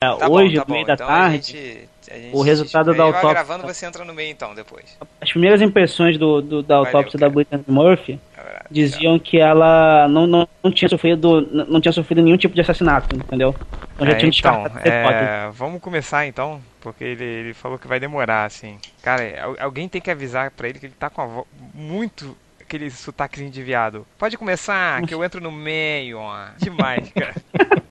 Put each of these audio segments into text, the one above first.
tá hoje, bom, tá no meio da então tarde, a gente, a gente, o resultado da autópsia. gravando, você entra no meio então, depois. As primeiras impressões do, do da autópsia Valeu, da Brittany Murphy é diziam que ela não, não, não, tinha sofrido não tinha sofrido nenhum tipo de assassinato, entendeu? Então já é, tinha então, é, Vamos começar então, porque ele, ele falou que vai demorar, assim. Cara, alguém tem que avisar pra ele que ele tá com a voz muito aquele sotaquezinho de viado. Pode começar, que eu entro no meio, ó. Demais, cara.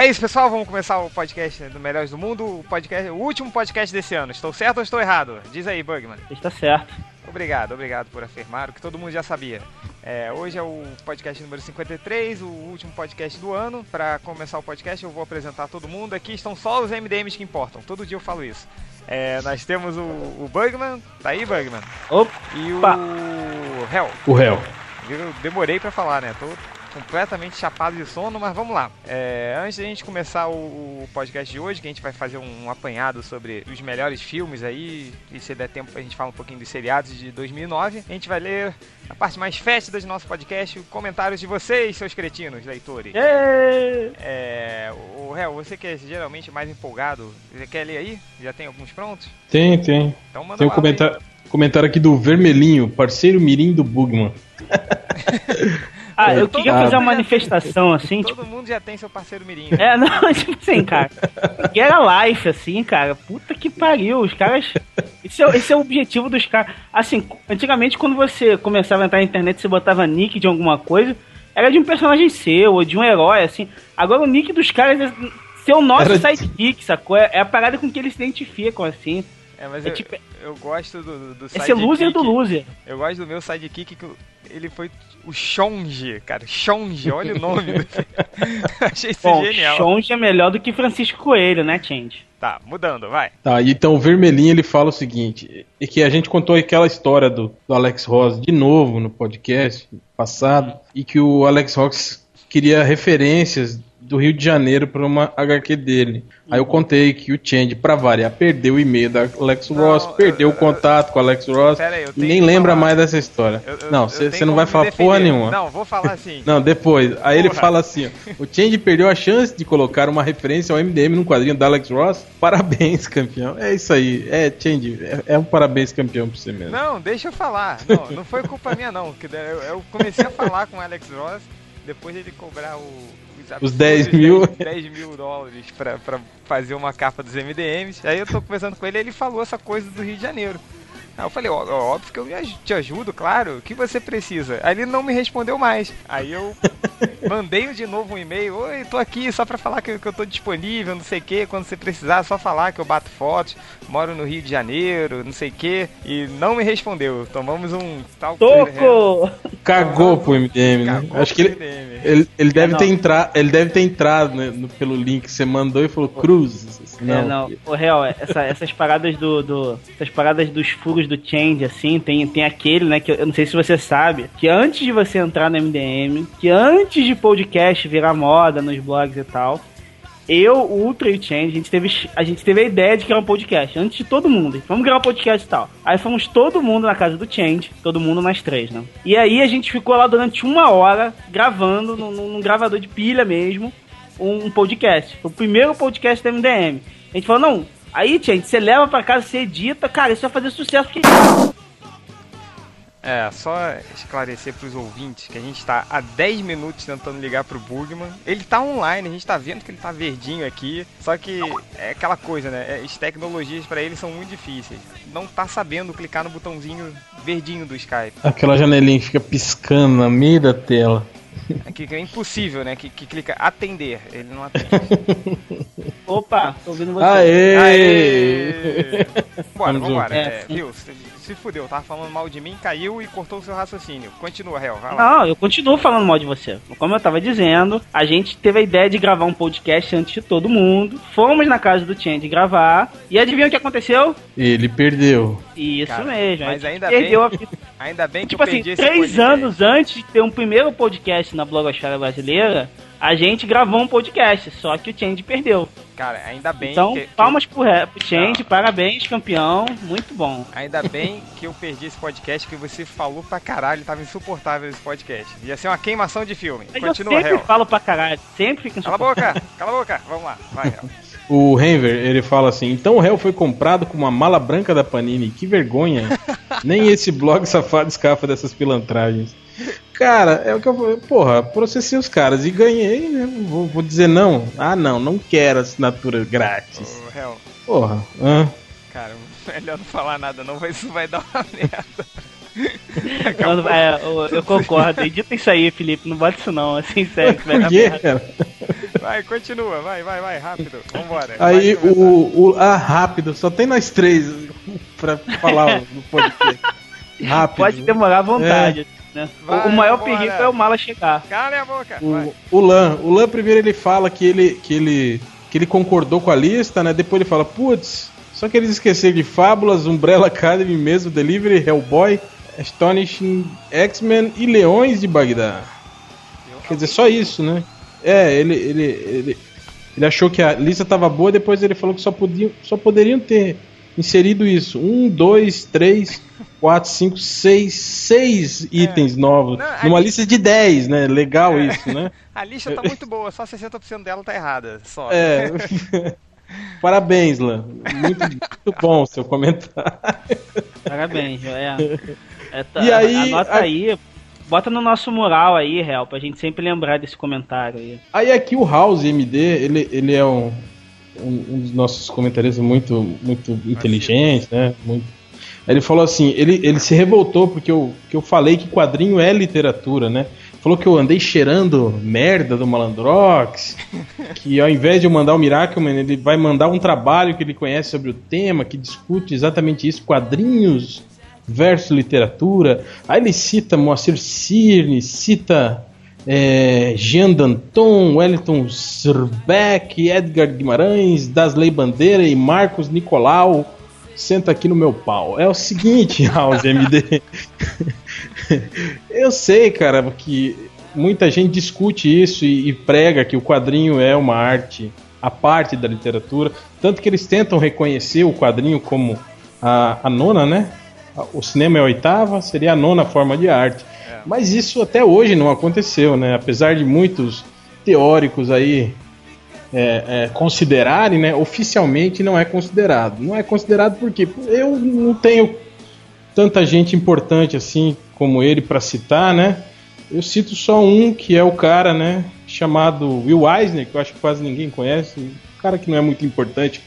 é isso, pessoal. Vamos começar o podcast do Melhores do Mundo, o, podcast, o último podcast desse ano. Estou certo ou estou errado? Diz aí, Bugman. Está certo. Obrigado, obrigado por afirmar o que todo mundo já sabia. É, hoje é o podcast número 53, o último podcast do ano. Para começar o podcast, eu vou apresentar todo mundo. Aqui estão só os MDMs que importam. Todo dia eu falo isso. É, nós temos o, o Bugman, tá aí, Bugman? Opa! E o Hell. O Hell. Eu demorei para falar, né? Tô completamente chapado de sono, mas vamos lá. É, antes da gente começar o, o, podcast de hoje, que a gente vai fazer um, um, apanhado sobre os melhores filmes aí, e se der tempo a gente fala um pouquinho dos seriados de 2009, a gente vai ler a parte mais fétida do nosso podcast, comentários de vocês, seus cretinos, leitores. É, o Réu, você que é geralmente mais empolgado, você quer ler aí? Já tem alguns prontos? Tem, tem. Então manda tem um comentário, comentário aqui do Vermelhinho, parceiro mirim do Bugman. Ah, eu queria fazer uma manifestação assim. Todo tipo... mundo já tem seu parceiro mirim. É, não, tipo assim, cara. Era life, assim, cara. Puta que pariu. Os caras. Esse é, esse é o objetivo dos caras. Assim, antigamente, quando você começava a entrar na internet, você botava nick de alguma coisa, era de um personagem seu, ou de um herói, assim. Agora o nick dos caras é ser o nosso era... sidekick, sacou? É, é a parada com que eles se identificam, assim. É, mas é eu, tipo, eu gosto do, do sidekick. Esse é loser do loser. Eu gosto do meu sidekick que ele foi o Shonji, cara. Shonji, olha o nome. do... Achei isso Bom, genial. Shonji é melhor do que Francisco Coelho, né, Change? Tá, mudando, vai. Tá, então o Vermelhinho ele fala o seguinte: e que a gente contou aquela história do, do Alex Ross de novo no podcast passado, e que o Alex Ross queria referências do Rio de Janeiro para uma HQ dele. Aí eu contei que o Change, pra variar, perdeu o e-mail da Alex não, Ross, perdeu eu, o contato com o Alex Ross aí, e nem lembra falar. mais dessa história. Eu, eu, não, você não vai falar porra nenhuma. Não, vou falar assim. não, depois. Aí porra. ele fala assim: ó, o Change perdeu a chance de colocar uma referência ao MDM num quadrinho da Alex Ross. Parabéns, campeão. É isso aí. É, Change, é, é um parabéns campeão pra você mesmo. Não, deixa eu falar. Não, não foi culpa minha, não. Eu, comecei a falar com o Alex Ross, depois ele cobrar o os 10 mil. 10 mil dólares pra, pra fazer uma capa dos MDMs. Aí eu tô conversando com ele e ele falou essa coisa do Rio de Janeiro. Aí eu falei, ó, óbvio que eu te ajudo, claro, o que você precisa? Aí ele não me respondeu mais. Aí eu mandei de novo um e-mail, oi, tô aqui só pra falar que, que eu tô disponível, não sei o que, quando você precisar, só falar que eu bato fotos, moro no Rio de Janeiro, não sei o que, e não me respondeu. Tomamos um tal... Toco! Cagou pro MDM, né? Acho que ele, ele, ele, deve é, ter entrado, ele deve ter entrado né, no, pelo link que você mandou e falou, Cruz. Não, é, não. O real, essa, essas paradas do, do, essas paradas dos furos do Change, assim, tem, tem aquele, né, que eu, eu não sei se você sabe, que antes de você entrar no MDM, que antes de podcast virar moda nos blogs e tal, eu, o Ultra e o Change, a gente, teve, a gente teve a ideia de criar um podcast, antes de todo mundo. Vamos criar um podcast e tal. Aí fomos todo mundo na casa do Change, todo mundo nós três, né? E aí a gente ficou lá durante uma hora, gravando, num, num gravador de pilha mesmo, um, podcast. Foi o primeiro podcast da MDM. A gente falou, não, Aí, gente, você leva pra casa, você edita, cara, isso vai fazer sucesso. Porque... É, só esclarecer pros ouvintes que a gente tá há 10 minutos tentando ligar pro Bugman. Ele tá online, a gente tá vendo que ele tá verdinho aqui. Só que é aquela coisa, né? É, as tecnologias para ele são muito difíceis. Não tá sabendo clicar no botãozinho verdinho do Skype. Aquela janelinha que fica piscando na meio da tela. É que é impossível, né? Que, que clica atender, ele não atende. Opa, tô ouvindo você. Aê! Aê! Bora, Vamos vambora. É, É, viu? Se, fudeu, tava falando mal de mim, caiu e cortou o seu raciocínio. Continua, réu, vai lá. Não, eu continuo falando mal de você. Como eu tava dizendo, a gente teve a ideia de gravar um podcast antes de todo mundo. Fomos na casa do Change gravar. E adivinha o que aconteceu? Ele perdeu. Isso Cara, mesmo. mas ainda perdeu bem- a Ainda bem que Tipo eu assim, perdi esse três podcast. anos antes de ter um primeiro podcast na blogosfera brasileira, a gente gravou um podcast, só que o Change perdeu. Cara, ainda bem então, que, que- palmas pro, pro Change, Não. parabéns, campeão, muito bom. Ainda bem que eu perdi esse podcast, que você falou pra caralho, tava insuportável esse podcast. Ia ser uma queimação de filme. Mas Continua, eu sempre réu. falo pra caralho, sempre fica Cala a boca, cala a boca. Vamos lá, vai, réu. O Henver, ele fala assim: então o réu foi comprado com uma mala branca da Panini. Que vergonha. Nem esse blog safado escapa dessas pilantragens. Cara, é o que eu falei. Porra, processei os caras e ganhei, né? Vou, vou dizer não. Ah, não, não quero assinatura grátis. Ô, réu, Porra, hã? cara, melhor não falar nada não, isso vai dar uma merda. Eu, é, eu, eu concordo. Edita isso aí, Felipe. Não bota isso não, assim, sério. que vai Por dar quê, merda. cara? Vai, continua, vai, vai, vai, rápido. Vambora. Aí o, o. Ah, rápido, só tem nós três pra falar no podcast. Rápido. Pode demorar à vontade. Né? O- Vai, o maior perigo é o mala chegar. Cala a boca. O, o Lan, o Lan primeiro ele fala que ele, que ele que ele concordou com a lista, né? Depois ele fala, putz, só que eles esqueceram de Fábulas, Umbrella Academy mesmo, Delivery, Hellboy, Astonishing X-Men e Leões de Bagdá. Quer dizer, só isso, né? É, ele ele, ele, ele achou que a lista tava boa, depois ele falou que só podiam, só poderiam ter inserido isso. Um, dois, três, quatro, cinco, seis, seis itens novos. Não, numa li- lista de 10, né? Legal É. isso, né? A lista tá muito boa, só 60% dela tá errada. Só. É. Parabéns, Lan. Muito, muito bom o seu comentário. Parabéns, é. É, tá- E aí, anota a- aí, bota no nosso mural aí, Real, pra gente sempre lembrar desse comentário aí. Aí aqui o House MD, ele, ele é um, um, um dos nossos comentaristas muito, muito inteligente, né? Muito. Ele falou assim, ele, ele se revoltou porque eu, que eu falei que quadrinho é literatura, né? Falou que eu andei cheirando merda do Malandrox, que ao invés de eu mandar o Miracleman, ele vai mandar um trabalho que ele conhece sobre o tema, que discute exatamente isso, quadrinhos versus literatura. Aí ele cita Moacir Cirne, cita é, Jean Danton, Wellington Zerbeck, Edgar Guimarães, Dasley Bandeira e Marcos Nicolau. Senta aqui no meu pau. É o seguinte, House MD. Eu sei, cara, que muita gente discute isso e, e prega que o quadrinho é uma arte a parte da literatura. Tanto que eles tentam reconhecer o quadrinho como a, a nona, né? O cinema é a oitava, seria a nona forma de arte. Mas isso até hoje não aconteceu, né? Apesar de muitos teóricos aí é, é, considerarem, né? Oficialmente não é considerado. Não é considerado porque eu não tenho tanta gente importante assim como ele para citar, né? Eu cito só um que é o cara, né? Chamado Will Eisner, que eu acho que quase ninguém conhece, um cara que não é muito importante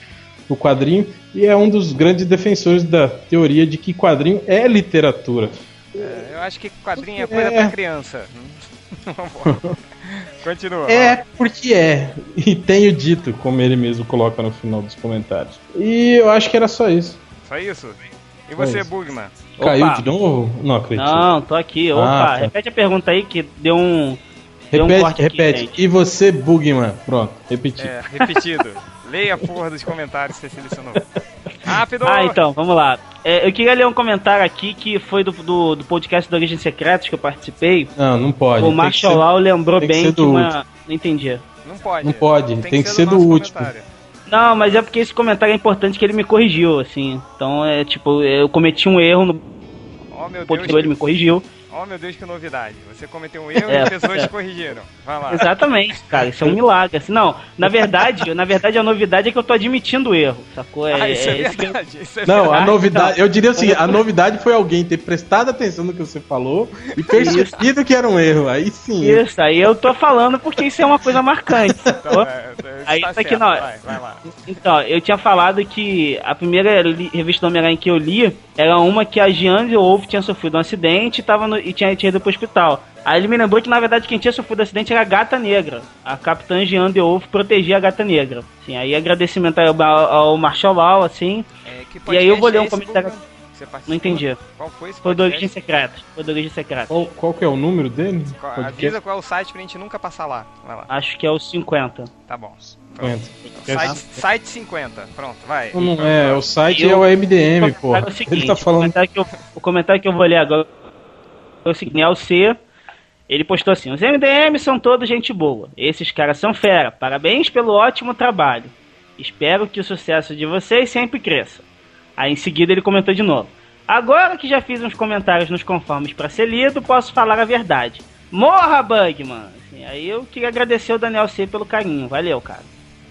no quadrinho e é um dos grandes defensores da teoria de que quadrinho é literatura. É, eu acho que quadrinho é coisa É. pra criança. Continua. É porque é. E tenho dito, como ele mesmo coloca no final dos comentários. E eu acho que era só isso. Só isso? E você, É. Bugman? Caiu Opa. de novo? Não acredito. Não, tô aqui. Opa, Ah, tá. repete a pergunta aí que deu um. deu um repete, corte aqui, repete. gente. e você, Bugman? Pronto, repeti. É, repetido. Leia a porra dos comentários que você selecionou. Rápido! Ah, então, vamos lá. É, eu queria ler um comentário aqui que foi do, do, do podcast do Origem Secretos que eu participei. Não, não pode. o Tem que Marshall Law lembrou tem que bem que, do uma. Não entendi. Não pode. Não pode, tem que ser do nosso último. comentário. Não, mas é porque esse comentário é importante que ele me corrigiu, assim. Então é tipo, eu cometi um erro no Oh meu Deus, podcast, ele me corrigiu. Oh meu Deus, que novidade. Você cometeu um erro É, e as pessoas é. te corrigiram. Vai lá. Exatamente, cara, isso é um milagre. Assim, não, na verdade, na verdade a novidade é que eu tô admitindo o erro, sacou? É, Ah, isso é, é isso que eu- verdade. Isso é Não, verdade. a novidade, eu diria o seguinte, a novidade foi alguém ter prestado atenção no que você falou e percebido que era um erro. Aí sim. Isso, aí eu tô falando porque isso é uma coisa marcante. Então, é, Aí, tá isso aqui não. Vai, vai lá. Então, eu tinha falado que a primeira revista do Homem-Aranha que eu li era uma que a Jean Wolf tinha sofrido um acidente e, tava no- e tinha, tinha ido pro hospital. Aí ele me lembrou que, na verdade, quem tinha sofrido o acidente era a Gata Negra. A Capitã Jean de Wolf protegia a Gata Negra. Assim, aí agradecimento ao, ao Marshall Law, assim. É, que E aí eu vou ler um comentário-? Não entendi. Qual foi esse Foi do Origem? Secreta. Foi do Origem Secreta. Qual, qual que é o número dele? Qual-? Avisa qual é o site pra gente nunca passar lá. Vai lá. Acho que é o 50. Tá bom. Cinquenta. Site, site 50. Pronto, vai. Não, não é, o site Eu- é o MDM, O pô. comentário é o seguinte, Ele tá o, falando. comentário que eu, o comentário que eu vou ler agora o seguinte, é o C. Ele postou assim: os MDM são todos gente boa. Esses caras são fera. Parabéns pelo ótimo trabalho. Espero que o sucesso de vocês sempre cresça. Aí em seguida ele comentou de novo. Agora que já fiz uns comentários nos conformes pra ser lido, posso falar a verdade. Morra, Bugman! Assim, aí eu queria agradecer o Daniel C pelo carinho. Valeu, cara.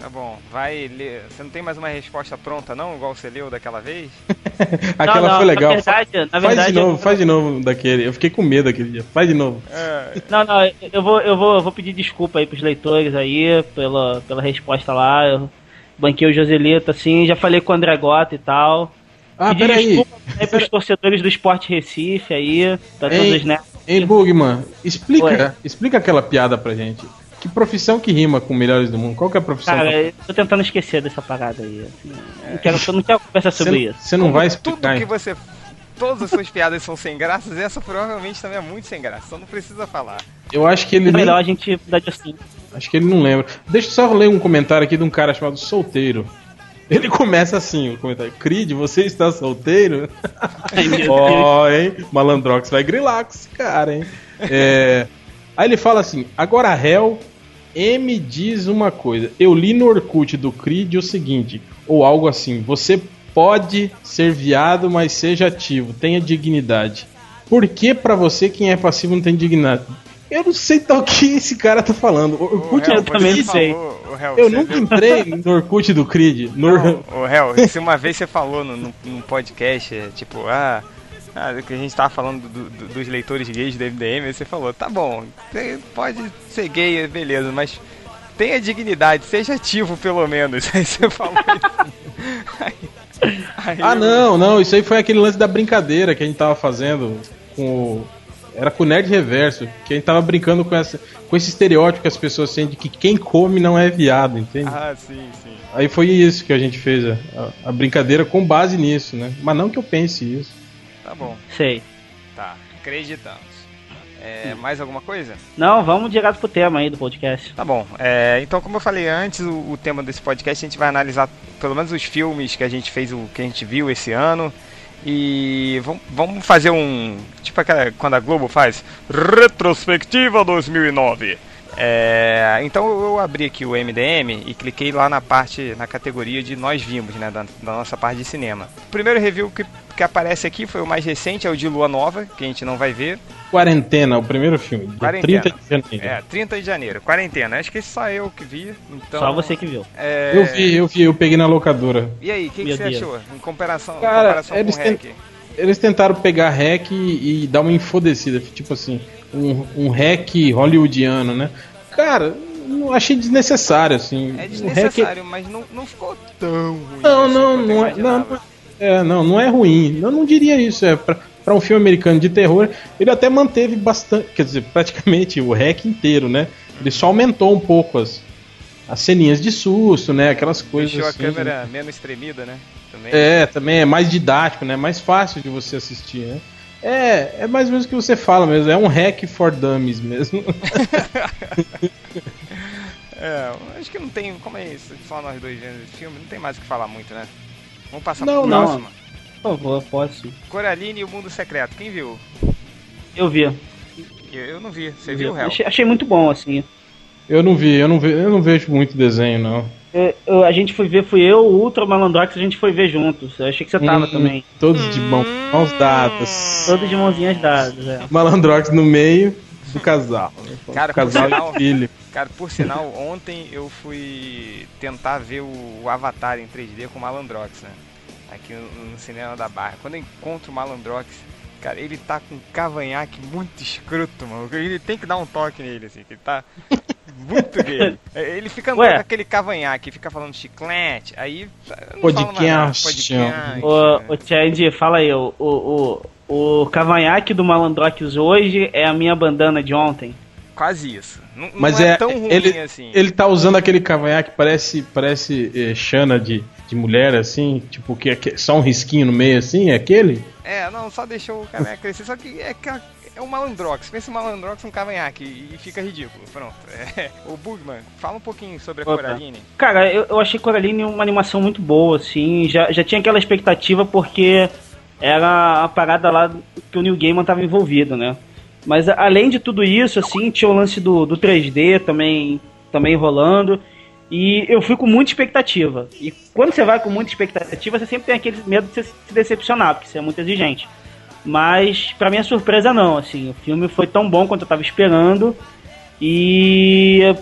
Tá bom, vai ler. Você não tem mais uma resposta pronta, não? Igual você leu daquela vez? Aquela Não, não, foi legal. Na verdade, na faz verdade, de novo, eu- faz de novo daquele. Eu fiquei com medo aquele dia. Faz de novo. É, Não, não, eu vou, eu vou, eu vou pedir desculpa aí pros leitores aí pela, pela resposta lá. Eu banquei o Joselito, assim, já falei com o André Gota e tal. Ah, Pedir peraí. desculpa aí pros torcedores do Esporte Recife aí, tá Ei, todos, né? Hein, Bugman, explica, Oi. explica aquela piada pra gente. Que profissão que rima com melhores do mundo? Qual que é a profissão? Cara, que- eu tô tentando esquecer dessa parada aí. assim, não, quero, eu não quero conversar sobre Você isso. você não vai Tudo explicar. que você. Todas as suas piadas são sem graças, essa provavelmente também é muito sem graça. Só não precisa falar. Eu acho que ele É nem, melhor a gente mudar de assunto. acho que ele não lembra. Deixa eu só ler um comentário aqui de um cara chamado Solteiro. Ele começa assim, o comentário. Creed, você está solteiro? Ó, hein? Malandrox vai grilar com esse cara, hein? É, Aí ele fala assim: agora a Hell M diz uma coisa. Eu li no Orkut do Creed o seguinte, ou algo assim: você pode ser viado, mas seja ativo, tenha dignidade. Por que pra você quem é passivo não tem dignidade? Eu não sei tal que esse cara tá falando. O Orkut Hel, eu também sei. falou- o Hel, eu nunca viu- entrei no Orkut do Creed. No... Não, ô, Hel, se uma vez você falou no, no, num podcast, é, tipo, ah, ah, que a gente tava falando do- do- dos leitores gays do MDM, aí você falou, tá bom, pode ser gay, beleza, mas tenha dignidade, seja ativo pelo menos. Aí você falou. Aí- aí Ah, eu- não, não, isso aí foi aquele lance da brincadeira que a gente tava fazendo com o. Era com o Nerd Reverso, que a gente tava brincando com, essa, com esse estereótipo que as pessoas têm de que quem come não é viado, entende? Ah, sim, sim. Aí foi isso que a gente fez, a, a- a brincadeira com base nisso, né? Mas não que eu pense isso. Tá bom, Sei. tá, acreditamos. É, mais alguma coisa? Não, vamos direto pro tema aí do podcast. Tá bom. É, então, como eu falei antes, o, o tema desse podcast a gente vai analisar pelo menos os filmes que a gente fez, o que a gente viu esse ano. E vamos, vamos fazer um. Tipo aquela. Quando a Globo faz. Retrospectiva 2009. É, então eu abri aqui o MDM e cliquei lá na parte, na categoria de nós vimos, né, da, da nossa parte de cinema. O primeiro review que, que aparece aqui foi o mais recente, é o de Lua Nova, que a gente não vai ver. Quarentena, o primeiro filme. Quarentena. 30 de janeiro. É, 30 de janeiro, quarentena. Acho que só eu que vi. Então, Só você que viu. é, Eu vi, eu vi, eu peguei na locadora. E aí, o que, que você Deus. achou? Em comparação, Cara, comparação eles com o REC? Eles tentaram pegar hack e, e dar uma infodecida, tipo assim, um, um hack hollywoodiano, né? Cara, não achei desnecessário, assim. É O hack- desnecessário, mas não, não ficou tão ruim. Não, assim não, não é, não, é, não, não é ruim. Eu não diria isso. É pra, pra um filme americano de terror, ele até manteve bastante, quer dizer, praticamente o hack inteiro, né? Ele só aumentou um pouco as, as ceninhas de susto, né? Aquelas coisas Deixou a assim. câmera menos tremida, né? Também. É, também é mais didático, né? Mais fácil de você assistir, né? É, é mais ou menos o que você fala mesmo. É um hack for dummies mesmo. É, acho que não tem. Como é isso? Só nós dois vendo esse filme, não tem mais o que falar muito, né? Vamos passar Não, pro não. próximo. Por favor, posso. Coraline e o Mundo Secreto. Quem viu? Eu vi. Eu, eu não vi. Você viu, Hel? Achei, achei muito bom, assim. Eu não vi, eu não, ve, eu não vejo muito desenho, não. Eu- eu- a gente foi ver, fui eu, o Ultra Malandrox, a gente foi ver juntos. Eu achei que você tava Hum, também. Todos de mão, mãos dadas. Todos de mãozinhas dadas, é. Malandrox no meio do casal. Cara, casal por sinal- e filho. Cara, por sinal, ontem eu fui tentar ver o, o Avatar em 3D com o Malandrox, né? Aqui no, no cinema da Barra. Quando eu encontro o Malandrox, cara, ele tá com um cavanhaque muito escroto, mano. Ele tem que dar um toque nele, assim, que ele tá. Muito gay. Ele fica andando Ué. com aquele cavanhaque, fica falando chiclete, aí. não Podcast. podcast. O, o Chad, fala aí, o, o, o, o cavanhaque do Malandrox hoje é a minha bandana de ontem. Quase isso. Não, não Mas é, é, tão ruim ele, assim. ele tá usando aquele cavanhaque que parece, parece eh, Xana de, de mulher, assim, tipo, que é que- só um risquinho no meio, assim, é aquele? É, não, só deixou o cavanhaque crescer, só que é, que é um malandrox. Pensa um malandrox um cavanhaque e fica ridículo. Pronto. É. O Bugman, fala um pouquinho sobre a Opa. Coraline. Cara, eu, eu achei Coraline uma animação muito boa, assim. Já, já tinha aquela expectativa porque era a parada lá que o New Gaiman tava envolvido, né? Mas além de tudo isso, assim, tinha o lance do, do 3D também, também rolando. E eu fui com muita expectativa. E quando você vai com muita expectativa, você sempre tem aquele medo de se decepcionar, porque você é muito exigente. Mas, pra minha surpresa, não. Assim, o filme foi tão bom quanto eu tava esperando. E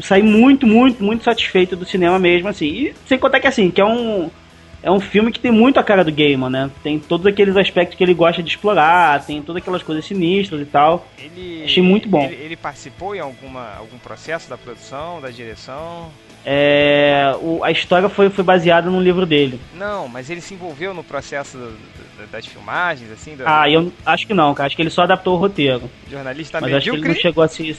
saí muito, muito, muito satisfeito do cinema mesmo, assim. E sem contar que assim, que é um. É um filme que tem muito a cara do Gaiman, né? Tem todos aqueles aspectos que ele gosta de explorar, tem todas aquelas coisas sinistras e tal. Ele, Achei muito bom. Ele, ele participou em alguma, algum processo da produção, da direção? É, o- a história foi, foi baseada num livro dele. Não, mas ele se envolveu no processo do- do- das filmagens, assim, da Ah, eu acho que não, cara. Acho que ele só adaptou o roteiro. jornalista Mas acho que ele não medíocre. chegou a se.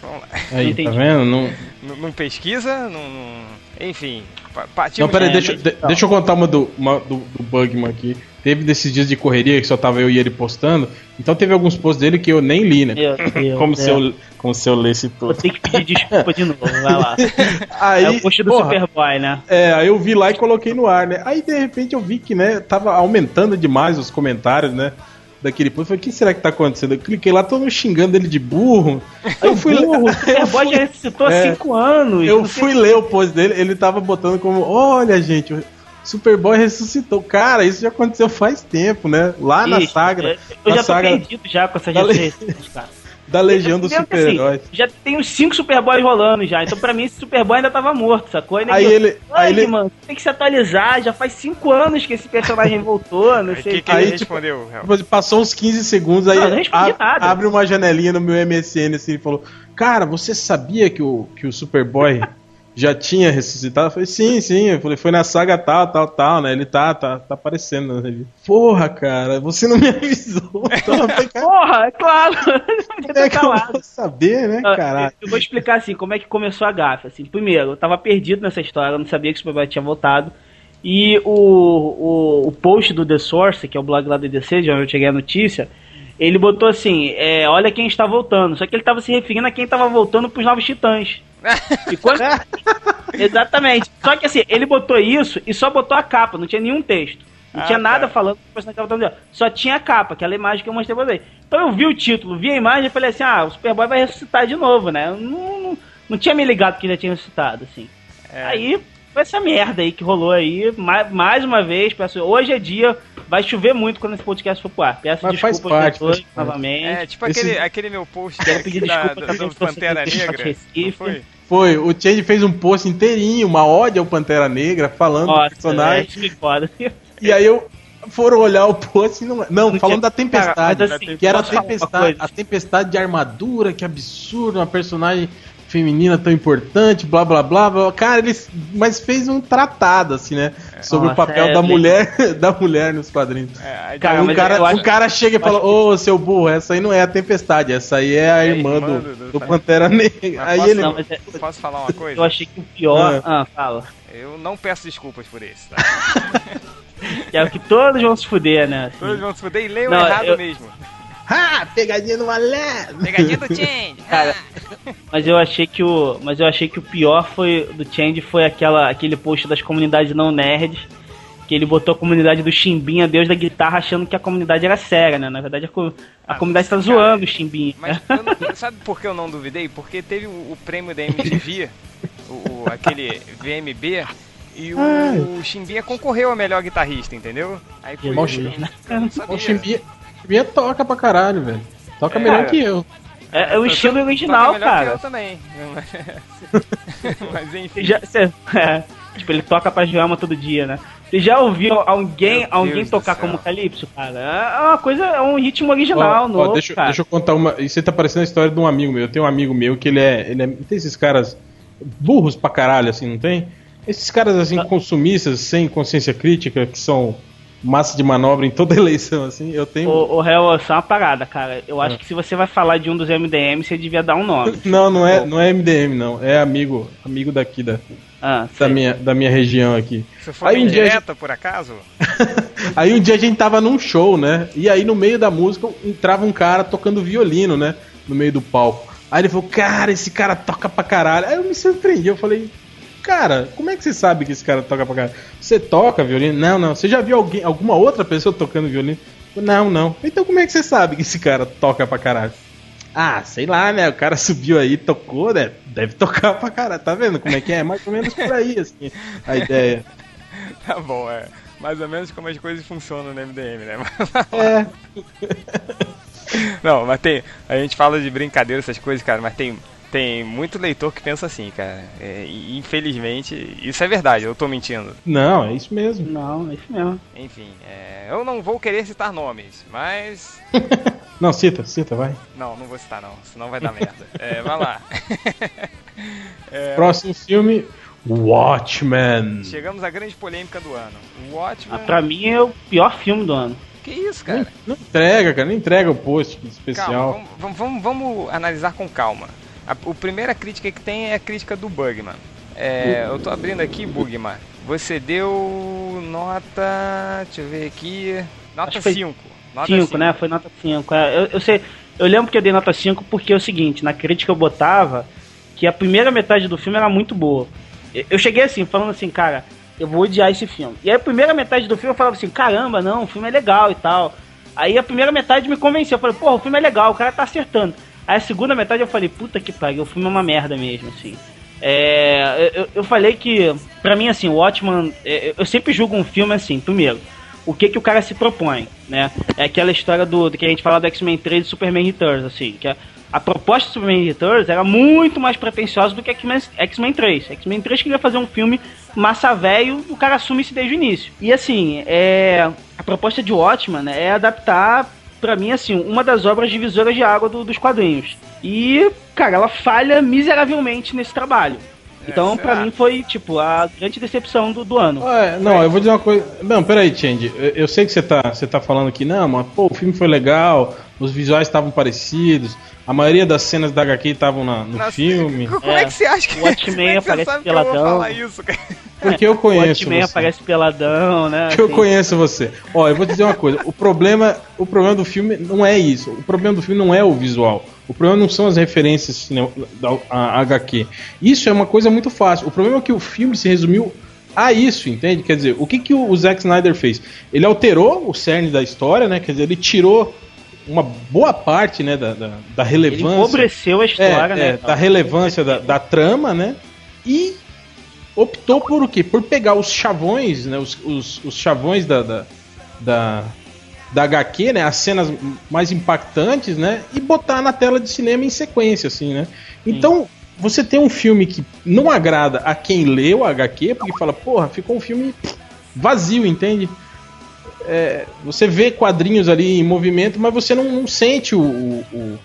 Aí, Entendi. tá vendo? Não, Não, não pesquisa, não, não- enfim. pa- não peraí, é, deixa, mas deixa eu contar uma do, uma do, do Bugman aqui. Teve desses dias de correria que só tava eu e ele postando. Então teve alguns posts dele que eu nem li, né? Meu Deus, Como, é. se eu, como se eu lesse Vou tudo. ter que pedir desculpa de novo, vai lá. Aí, é o post do porra, Superboy, né? É, aí eu vi lá e coloquei no ar, né? Aí de repente eu vi que, né, tava aumentando demais os comentários, né? Daquele post. Eu falei, o que será que tá acontecendo? Eu cliquei lá, todo mundo xingando ele de burro. Aí eu fui, Burro, o Superboy fui, já ressuscitou há é, 5 anos. eu fui ler o post dele, ele tava botando como, olha, gente, Superboy ressuscitou. Cara, isso já aconteceu faz tempo, né? Lá na Ixi, saga, Eu, eu na já tô saga perdido já com essas da referências, cara. da Legião dos assim, Super-Heróis. já tem uns 5 Superboys rolando já. Então pra mim esse Superboy ainda tava morto, sacou? Aí nego- ele- aí Ai, ele- mano, tem que se atualizar. Já faz 5 anos que esse personagem voltou, não O sei que, que Aí, ele tipo, respondeu? Tipo assim, Passou uns 15 segundos, aí Não, eu não respondi a- nada. abre uma janelinha no meu MSN assim e falou: Cara, você sabia que o, que o Superboy já tinha ressuscitado? Eu falei, sim, sim. Eu falei, foi na saga tal, tal, tal, né? Ele tá, tá, tá aparecendo na revista. Porra, cara, você não me avisou. Então, falei, Porra, é claro! como é que eu calado. vou saber, né, Ah, caralho? Eu vou explicar assim, como é que começou a gafa. Assim, primeiro, eu tava perdido nessa história, eu não sabia que o Superboy tinha voltado. E o, o, o post do The Source, que é o blog lá do DC, de onde eu cheguei a notícia, ele botou assim, é, olha quem está voltando. Só que ele tava se referindo a quem tava voltando pros Novos Titãs. E quando... Exatamente. Só que assim, ele botou isso e só botou a capa, não tinha nenhum texto. Não Ah, tinha nada tá. falando que o personagem tava voltando. Só tinha a capa, aquela imagem que eu mostrei pra vocês. Então eu vi o título, vi a imagem e falei assim, ah, o Superboy vai ressuscitar de novo, né? Eu não, não, não tinha me ligado que ele já tinha ressuscitado, assim. É. Aí foi essa merda aí que rolou aí. Mais, mais uma vez, peço, hoje é dia, vai chover muito quando esse podcast for pro ar. Peço Mas faz desculpas parte, todos faz parte. novamente. É, tipo Esse- aquele, aquele meu post Quero pedir da, desculpa da, do Pantera Negra. Recife. Não foi? Foi, o Change fez um post inteirinho, uma ódio ao Pantera Negra, falando do Nossa, personagem. é. E aí eu foram olhar o post e não. Não, falando da tempestade. Cara, assim, que era a tempestade, a tempestade de armadura, que absurdo, uma personagem feminina tão importante, blá blá blá. blá. Cara, eles. Mas fez um tratado, assim, né? Sobre o Nossa, papel é, da mulher da mulher nos quadrinhos. É, Cara, Aí mas o, cara, acho- o cara chega e fala, ô seu burro, essa aí não é a tempestade, essa aí é a É a irmã, irmã do, do- Pantera Negra. Aí posso ele. Não, mas é- Posso falar uma coisa? eu achei que o pior. É. Ah, fala. Eu não peço desculpas por isso, tá? Que é o que todos vão se fuder, né? assim. Todos vão se fuder e leiam Não, errado eu- mesmo. Ah, pegadinha no malé! Pegadinha do Change. Cara, Mas eu achei que o, mas eu achei que o pior foi do Change foi aquela aquele post das comunidades não nerds que ele botou a comunidade do Chimbinha, Deus da guitarra, achando que a comunidade era séria, né? Na verdade a, co- a Ah, comunidade tá cara, zoando o Chimbinha. Mas não- sabe por que eu não duvidei? Porque teve o, o prêmio da MTV, o, o- aquele VMB, e o, Ai. o Chimbinha concorreu a melhor guitarrista, entendeu? Aí foi Bom, isso. Chimbinha. Chimbinha, Chimbinha toca pra caralho, velho. Toca É, melhor cara. que eu. É, é o estilo original, melhor que cara. Eu também. Mas enfim. Já, cê- é, tipo, ele toca pra Joelma todo dia, né? Você já ouviu alguém, alguém Deus tocar como Calypso, cara? É uma coisa, é um ritmo original, Ó, ó, novo, deixa, cara. deixa eu contar uma. Isso tá parecendo a história de um amigo meu. Eu tenho um amigo meu que ele é. Ele é tem esses caras burros pra caralho, assim, não tem? Esses caras, assim, Ah. consumistas, sem consciência crítica, que são massa de manobra em toda eleição, assim. Eu tenho. O, o réu, só uma parada, cara. Eu É. acho que se você vai falar de um dos MDM, você devia dar um nome. Não, não é, não é MDM, não. É amigo, amigo daqui da, Ah, da, minha, da minha região aqui. Se for Aí um dia a indireta, por acaso? Aí um dia a gente tava num show, né? E aí no meio da música entrava um cara tocando violino, né? No meio do palco. Aí ele falou, cara, esse cara toca pra caralho. Aí eu me surpreendi, eu falei, cara, como é que você sabe que esse cara toca pra caralho? Você toca violino? Não, não. Você já viu alguém, alguma outra pessoa tocando violino? Não, não. Então como é que você sabe que esse cara toca pra caralho? Ah, sei lá, né? O cara subiu aí, tocou, né? Deve tocar pra caralho. Tá vendo como é que é? Mais ou menos por aí, assim, a ideia. Tá bom, é. Mais ou menos como as coisas funcionam no MDM, né? É. Não, mas tem. A gente fala de brincadeira, essas coisas, cara, mas tem. Tem muito leitor que pensa assim, cara. É, infelizmente, isso é verdade, eu tô mentindo. Não, é isso mesmo. Não, é isso mesmo. Enfim, é, eu não vou querer citar nomes, mas. Não, cita, cita, vai. Não, não vou citar não, senão vai dar merda. É, vai lá. É, Próximo filme, Watchmen. chegamos à grande polêmica do ano. Watchmen. Ah, pra mim é o pior filme do ano. Que isso, Não, cara? não entrega, cara, não entrega o post Calma, especial. vamos, vamos, vamos, vamos analisar com calma. A, a primeira crítica que tem é a crítica do Bugman. É, eu tô abrindo aqui, Bugman. Você deu nota. Deixa eu ver aqui. Nota Acho que foi 5. Nota 5, cinco. né? Foi nota 5. É, eu, eu sei, eu lembro que eu dei nota 5 porque é o seguinte, na crítica eu botava que a primeira metade do filme era muito boa. Eu, eu cheguei assim, falando assim, cara, eu vou odiar esse filme. E aí a primeira metade do filme eu falava assim, caramba, não, o filme é legal e tal. Aí a primeira metade me convenceu, eu falei, porra, o filme é legal, o cara tá acertando. A segunda metade eu falei, puta que pariu, o filme é uma merda mesmo, assim. É, eu, eu falei que, pra mim, assim, o Watchman, é, eu sempre julgo um filme assim, primeiro, o que que o cara se propõe, né? É aquela história do, do que a gente fala do X-Men 3 e Superman Returns, assim, que a, a proposta do Superman Returns era muito mais pretensiosa do que X-Men X-Men 3. X-Men 3 queria fazer um filme massa velho, o cara assume isso desde o início. E assim, é, a proposta de Watchman né, é adaptar, pra mim, assim, uma das obras divisoras de água do- dos quadrinhos. E, cara, ela falha miseravelmente nesse trabalho. Então, pra será? mim, foi, tipo, a grande decepção do, do ano. Ah, é, não, eu vou dizer uma coisa. Não, peraí, Change. Eu, eu sei que você tá, você tá falando aqui, não, mas pô, o filme foi legal, os visuais estavam parecidos, a maioria das cenas da HQ estavam na- no Nossa, filme. Como é. É. que você acha que, O Watchmen é aparece que eu vou peladão. falar isso, cara? Porque eu O conheço Watchmen você. aparece peladão, né? Porque eu assim. conheço você. Ó, eu vou dizer uma coisa. O problema, o problema do filme não é isso. O problema do filme não é o visual. O problema não são as referências da HQ. Isso é uma coisa muito fácil. O problema é que o filme se resumiu a isso, entende? Quer dizer, o que, que o Zack Snyder fez? Ele alterou o cerne da história, né? Quer dizer, ele tirou uma boa parte né, da, da, da Ele relevância. empobreceu a história, É, né? é, da relevância da, da trama, né? E optou por o quê? Por pegar os chavões, né? Os, os, os chavões da, da, da, da HQ, né? As cenas mais impactantes, né? E botar na tela de cinema em sequência, assim, né? Então, você tem um filme que não agrada a quem leu a HQ, porque fala, porra, ficou um filme vazio, entende? É, você vê quadrinhos ali em movimento, mas você não, não sente o, o- o-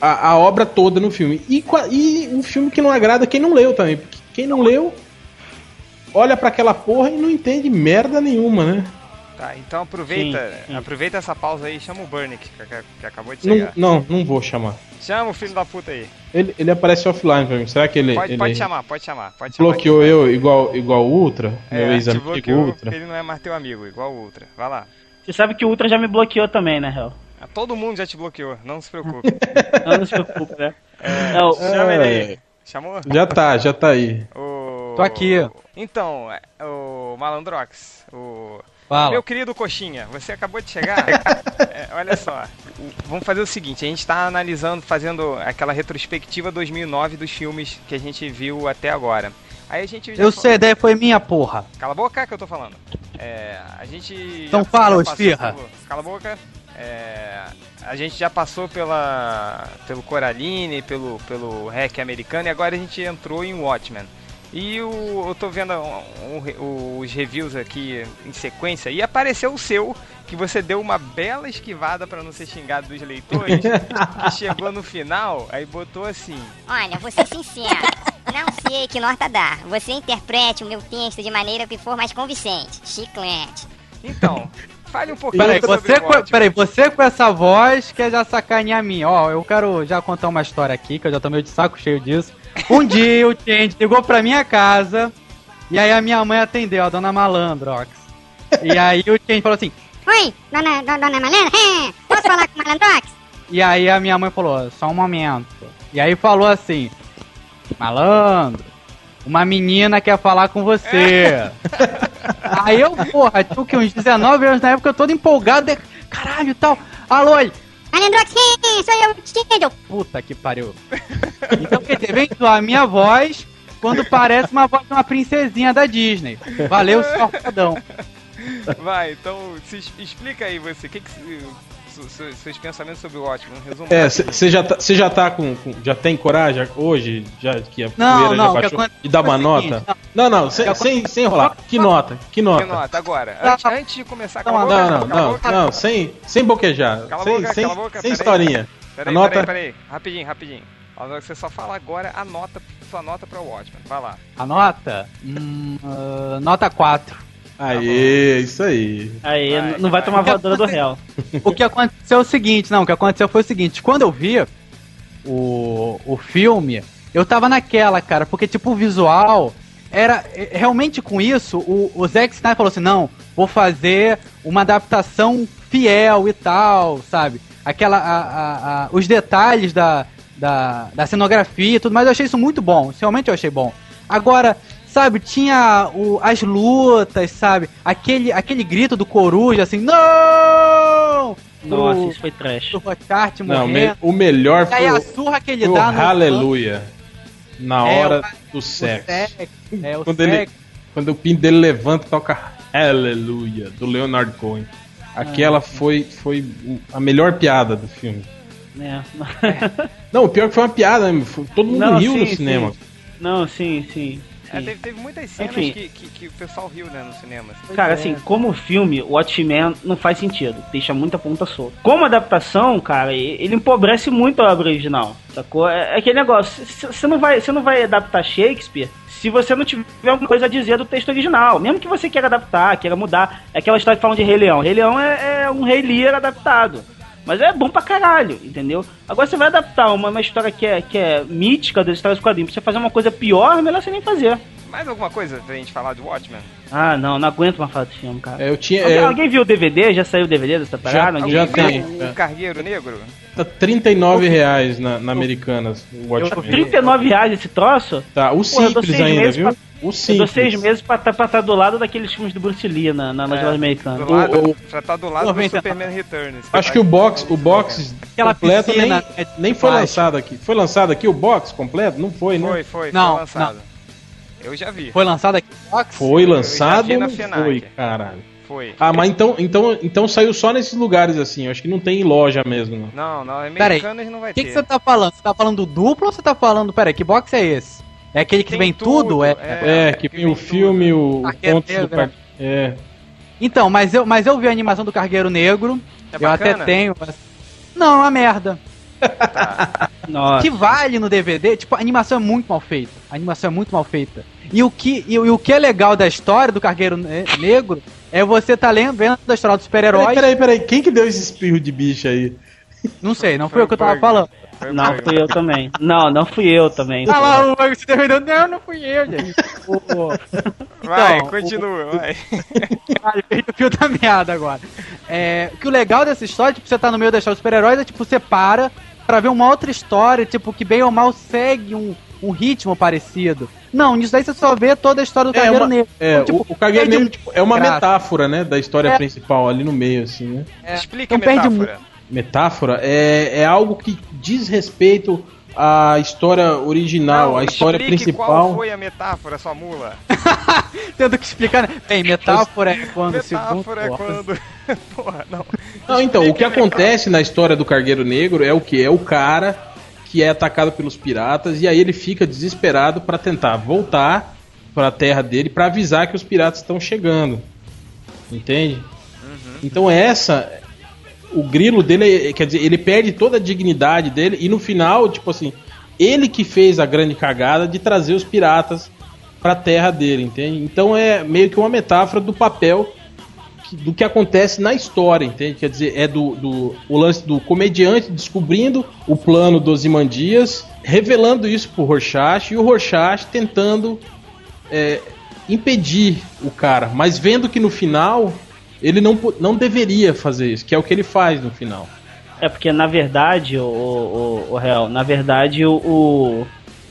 a, a obra toda no filme. E, e um filme que não agrada quem não leu também. Porque quem não leu olha pra aquela porra e não entende merda nenhuma, né? Tá, então aproveita, Sim, sim. aproveita essa pausa aí e chama o Burnick, que, que- que acabou de Não, chegar. não, não vou chamar. Chama o filho da puta aí. Ele, ele aparece offline pra mim. Será que ele, Pode, ele pode chamar, pode chamar. Pode chamar bloqueou que- eu igual, igual o Ultra? meu É, te ex-amigo Ultra? ele não é mais teu amigo, igual o Ultra. Vai lá. Você sabe que o Ultra já me bloqueou também, né, Hel? Ah, Todo mundo já te bloqueou, não se preocupe. Não, não se preocupe, né? É, Não, chama ele aí. Chamou? já tá, já tá aí. O... Tô aqui. Então, é, o Malandrox, o... Fala. Meu querido Coxinha, você acabou de chegar? É, olha só, vamos fazer o seguinte, a gente está analisando, fazendo aquela retrospectiva 2009 dos filmes que a gente viu até agora. Aí a gente já Eu sei, a ideia foi minha, porra. Cala a boca que eu tô falando. É, a gente. Então fala, esfirra. Cala a boca. É, a gente já passou pela, pelo Coraline, pelo, pelo REC americano e agora a gente entrou em Watchmen. E o, eu tô vendo um, um, os reviews aqui em sequência e apareceu o seu, que você deu uma bela esquivada para não ser xingado dos leitores, que chegou no final, aí botou assim: Olha, vou ser sincero. Não sei que nota dar. Você interprete o meu texto de maneira que for mais convincente. Chiclete. Então, fale um pouquinho Peraí, você, com, peraí, você com essa voz quer já sacanear a mim. Ó, eu quero já contar uma história aqui, que eu já tô meio de saco cheio disso. Um dia o Change ligou pra minha casa, e aí a minha mãe atendeu, a dona Malandrox. E aí o Change falou assim, Oi, dona, dona, Malandra? É, posso falar com o Malandrox? e aí a minha mãe falou, só um momento. E aí falou assim, malandro, uma menina quer falar com você. aí eu, porra, tinha que, uns 19 anos na época, eu todo empolgado, de- caralho e tal. Alô, ele, Malandrox, sim, sou eu, Change. Puta que pariu. Então, quer dizer, vem a minha voz quando parece uma voz de uma princesinha da Disney. Valeu, fodão. Vai, então se explica aí você, o que, que seus pensamentos sobre o Watchmen, um resumo. É, você já, tá, cê já tá com, com- Já tem coragem hoje? Já que a Não, não, já baixou? E dar uma o nota? seguinte, Não, não, sem, sem, sem enrolar. Que nota? Que nota? Que nota, agora. Não, Antes, antes de começar, não, cala a boca, Não, não, a não, boca. não, sem, sem boquejar. Cala a sem boca, sem, cala a boca, sem historinha. Peraí, A nota- peraí, peraí. Rapidinho, rapidinho. Você só fala agora a nota, sua nota pra Watchmen. Vai lá. A nota? Hum, ah, nota 4. Aê, isso aí. Aí, Vai, não vai vai. tomar voadora do réu. O que aconteceu é o seguinte, não, o que aconteceu foi o seguinte, quando eu vi o, o filme, eu tava naquela, cara, porque tipo o visual era é, realmente com isso, o, o Zack Snyder falou assim, não, vou fazer uma adaptação fiel e tal, sabe? Aquela a- a- a- os detalhes da, da, da cenografia e tudo mais, eu achei isso muito bom, isso realmente eu achei bom. Agora, sabe, tinha o, as lutas, sabe? Aquele, aquele grito do coruja, assim, não! Nossa, Do- isso foi trash. do me- o melhor E aí foi a o, surra que ele foi o dá no Aleluia. Na É, hora o- do o sexo. sexo. É, o Quando ele, sexo. quando o pinto dele levanta e toca Aleluia, do Leonard Cohen. Aquela foi, foi o- a melhor piada do filme. É. Não, o pior é que foi uma piada, mesmo, foi- todo mundo Não, riu sim, no sim. cinema. Não, sim, sim. É, teve, teve muitas cenas Enfim. que, que, que o pessoal riu, né, no cinema. Cara, assim, como filme, o Watchmen não faz sentido. Deixa muita ponta solta. Como adaptação, cara, ele empobrece muito a obra original. Sacou? É, é aquele negócio. Você não, vai, você não vai adaptar Shakespeare se você não tiver alguma coisa a dizer do texto original. Mesmo que você queira adaptar, queira mudar. É aquela história que falam de Rei Leão. Rei Leão é, é um Rei Lear adaptado. Mas é bom pra caralho, entendeu? Agora você vai adaptar uma, uma história que é, que é mítica das histórias do quadrinho. Pra você fazer uma coisa pior, melhor você nem fazer. Mais alguma coisa pra gente falar do Watchmen? Ah, não, não aguento mais falar desse filme, cara. É, eu tinha. Alguém, é, alguém viu o DVD? Já saiu o DVD dessa parada? Já viu? tem. O, é. o Cargueiro Negro? tá 39 reais na, na Americanas. O Eu- Watchmen. 39 reais esse troço? Tá, o eu simples ainda, viu? pra- O Eu simples. dou seis meses pra estar do lado daqueles filmes do Bruce Lee na, na, nas É, lojas americanas. Lado, o- já tá do lado 90. do Superman Returns. Acho que o box, o box Aquela completo nem, é, nem foi lançado aqui. Foi lançado aqui o box completo? Não foi, né? Foi, foi, Não, foi lançado. Eu já vi. Foi lançado aqui no Fox? Foi lançado na FENAC. foi, caralho? Foi. Ah, mas então, então, então saiu só nesses lugares assim. Eu acho que não tem em loja mesmo. Não. Não, não, Pera aí, americanos não vai O que, ter. que você tá falando? Você tá falando do duplo ou você tá falando. Pera aí, que box é esse? É aquele que Tem vem tudo? É... É, que tem o filme, o, o conto do Negro, par... É. Então, mas eu, mas eu vi a animação do Cargueiro Negro. É eu até tenho. mas- Não, é uma merda. Nossa. que vale no DVD, tipo, a animação é muito mal feita. A animação é muito mal feita. E o que, e, o- e o que é legal da história do Cargueiro Ne- Negro é você tá lendo, vendo a história dos Peraí, super-heróis. peraí, peraí. Quem que deu esse espirro de bicho aí? Não sei, não Foi foi o que eu tava falando. Foi o Não, fui eu também. Não, não fui eu também. Ah lá, o Marcos se defendeu. Não, não fui eu, gente. O- o- Vai, Então, continua, vai. Caralho, fez o fio da meada agora. É, que o legal dessa história, tipo, você tá no meio da história dos super-heróis, é tipo, você para pra ver uma outra história, tipo, que bem ou mal segue um, um ritmo parecido. Não, nisso daí você só vê toda a história do É, Cargueiro uma- Negro. É, Então, tipo, o, o Cargueiro perde Negro tipo, é uma graça. metáfora, né? Da história É. principal ali no meio, assim, né? É, Explica então a perde metáfora. Metáfora é, é algo que diz respeito à história original, à história explique qual principal. foi a metáfora, sua mula. Tendo que explicar, né? Bem, metáfora é quando segundo. metáfora é Porra. quando... Porra, não. Não, então, o que a acontece na história do Cargueiro Negro é o que? É o cara que é atacado pelos piratas e aí ele fica desesperado pra tentar voltar pra terra dele pra avisar que os piratas estão chegando. Entende? Então essa. O grilo dele, quer dizer, ele perde toda a dignidade dele e no final, tipo assim, ele que fez a grande cagada de trazer os piratas pra terra dele, entende? Então é meio que uma metáfora do papel do que acontece na história, entende? Quer dizer, é do, do o lance do comediante descobrindo o plano dos Imandias, revelando isso pro Rorschach e o Rorschach tentando é, impedir o cara, mas vendo que no final ele não, não deveria fazer isso, que é o que ele faz no final. É porque na verdade, o, o, o réu, na verdade o, o-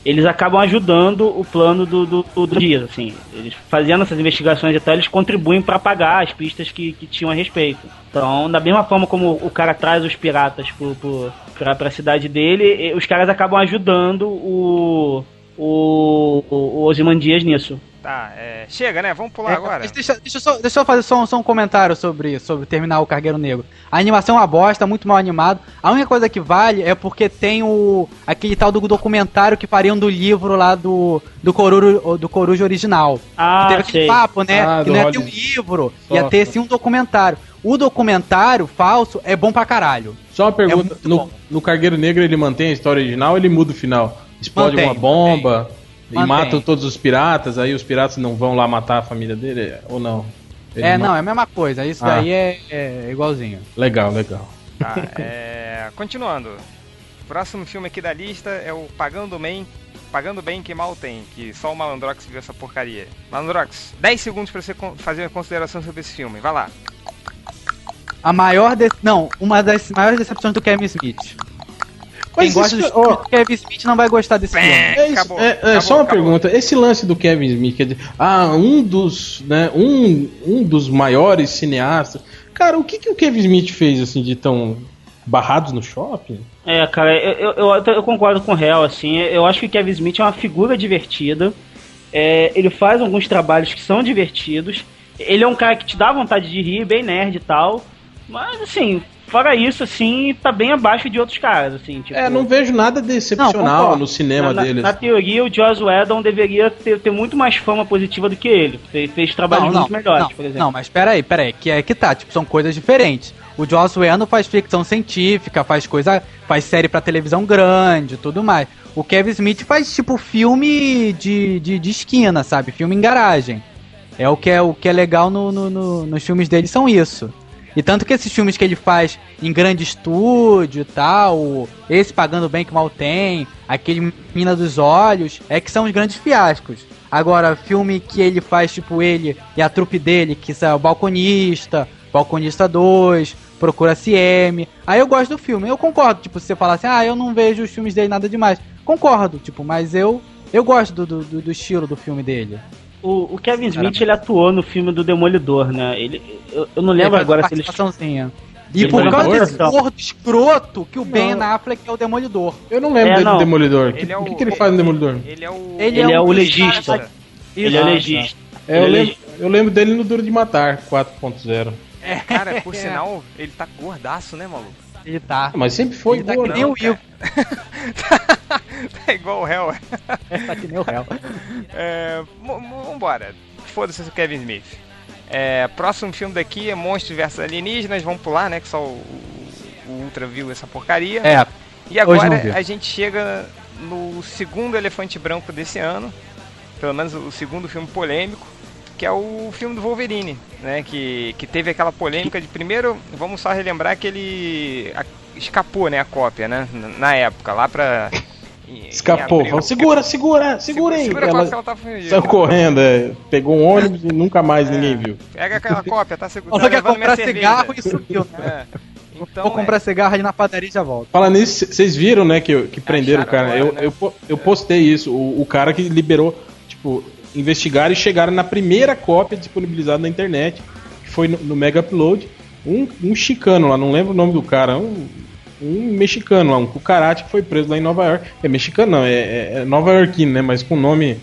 eles acabam ajudando o plano do, do, do, Dias, assim. Eles fazendo essas investigações e tal, eles contribuem para apagar as pistas que, que tinham a respeito. Então, da mesma forma como o cara traz os piratas pro, pro, pra, pra cidade dele, os caras acabam ajudando o, o, o, o Ozymandias nisso. Tá, é, chega, né? Vamos pular É, agora. Deixa, deixa eu só, deixa eu fazer só, um- só um comentário sobre, sobre terminar o Cargueiro Negro. A animação é uma bosta, muito mal animado. A única coisa que vale é porque tem o aquele tal do documentário que fariam do livro lá do do Corujo, do Coruja original. Ah, que teve aquele sei. papo, né? Ah, que não ia ter um livro, Só, ia ter sim um documentário. O documentário falso é bom pra caralho. Só uma pergunta, muito no, bom. no Cargueiro Negro ele mantém a história original ou ele muda o final? Explode Mantém, uma bomba e Mantém. matam todos os piratas, aí os piratas não vão lá matar a família dele, ou não? Ele é, ma- não, é a mesma coisa. Isso Ah. daí é, é igualzinho. Legal, legal. Tá, é, continuando. Próximo filme aqui da lista é o Pagando Bem, Pagando Bem que Mal Tem, que só o Malandrox viu essa porcaria. Malandrox, 10 segundos pra você fazer uma consideração sobre esse filme, vai lá. A maior. De... Não, uma das maiores decepções do Kevin Smith. Quem Mas gosta do Kevin Smith não vai gostar desse filme. É, isso, Acabou, é, é, acabou, só uma acabou. pergunta. Esse lance do Kevin Smith, quer dizer, ah, um dos, né, um, um dos maiores cineastas. Cara, o que, que o Kevin Smith fez assim de tão barrados no shopping? É, cara, eu, eu, eu, eu concordo com o Real, assim. Eu acho que o Kevin Smith é uma figura divertida. É, ele faz alguns trabalhos que são divertidos. Ele é um cara que te dá vontade de rir, bem nerd e tal. Mas, assim, fora isso, assim, tá bem abaixo de outros caras, assim. Tipo, É, não vejo nada Não, decepcional concordo. no cinema na, deles. na teoria, o Joss Whedon deveria ter, ter muito mais fama positiva do que ele. Fez, fez trabalhos muito melhores, não, por exemplo. Não, mas peraí, peraí, que é que tá, tipo, são coisas diferentes. O Joss Whedon faz ficção científica, faz coisa, faz série pra televisão grande, tudo mais. O Kevin Smith faz tipo filme de, de, de esquina, sabe? Filme em garagem. É o que é o que é legal no, no- no- nos filmes dele são isso. E tanto que esses filmes que ele faz em grande estúdio e tal, esse pagando bem que mal tem, aquele Mina dos Olhos, é que são os grandes fiascos. Agora, filme que ele faz, tipo ele e a trupe dele, que são o Balconista, Balconista 2, Procura CM. Aí eu gosto do filme. Eu concordo, tipo, se você falar assim, ah, eu não vejo os filmes dele nada demais. Concordo, tipo, mas eu eu gosto do, do, do- do estilo do filme dele. O, o Kevin Smith, ele atuou no filme do Demolidor, né? Ele, eu, eu não lembro agora se ele... E Ele por causa desse gordo escroto que o Ben Não. Affleck é o Demolidor. Eu não lembro É, dele do Demolidor. Ele Que- é o o- que, que ele faz no Demolidor? Ele é o. Ele Ele é o legista. Ele é Ah, legista. É, eu, é lembro, eu lembro dele no Duro de Matar, 4.0. Cara, por sinal, ele tá gordaço, né, maluco? Ele tá. Ah, Mas sempre foi Ele tá gordo. que nem o Will. tá igual o Hell. tá que nem o réu. É, vambora. Foda-se o Kevin Smith. É, próximo filme daqui é Monstros vs Alienígenas. Vamos pular, né? Que só o, o Ultra viu essa porcaria. É, E agora a gente chega no segundo elefante branco desse ano. Pelo menos o segundo filme polêmico. Que é o filme do Wolverine, né? Que, que teve aquela polêmica de primeiro, vamos só relembrar que ele a- escapou, né? A cópia, né? na- Na época, lá pra. em- Escapou. abril. Falou, segura, segura, segura aí. Segura a Ela cópia que ela tá fugindo. saiu correndo, é. pegou um ônibus e nunca mais ninguém viu. Pega aquela cópia, tá segurando. Você quer comprar cigarro e subiu, né? É. Então, Vou comprar cigarro ali na padaria e já volto. Fala nisso, vocês viram, né, que, que prenderam o cara. agora, eu, né? eu, eu postei isso. O, o cara que liberou, tipo, investigaram e chegaram na primeira cópia disponibilizada na internet, que foi no, no Mega Upload. Um, um chicano lá, não lembro o nome do cara, um, um mexicano lá, um cucarate que foi preso lá em Nova York. É mexicano, não, é, é, é nova iorquino, né, mas com nome,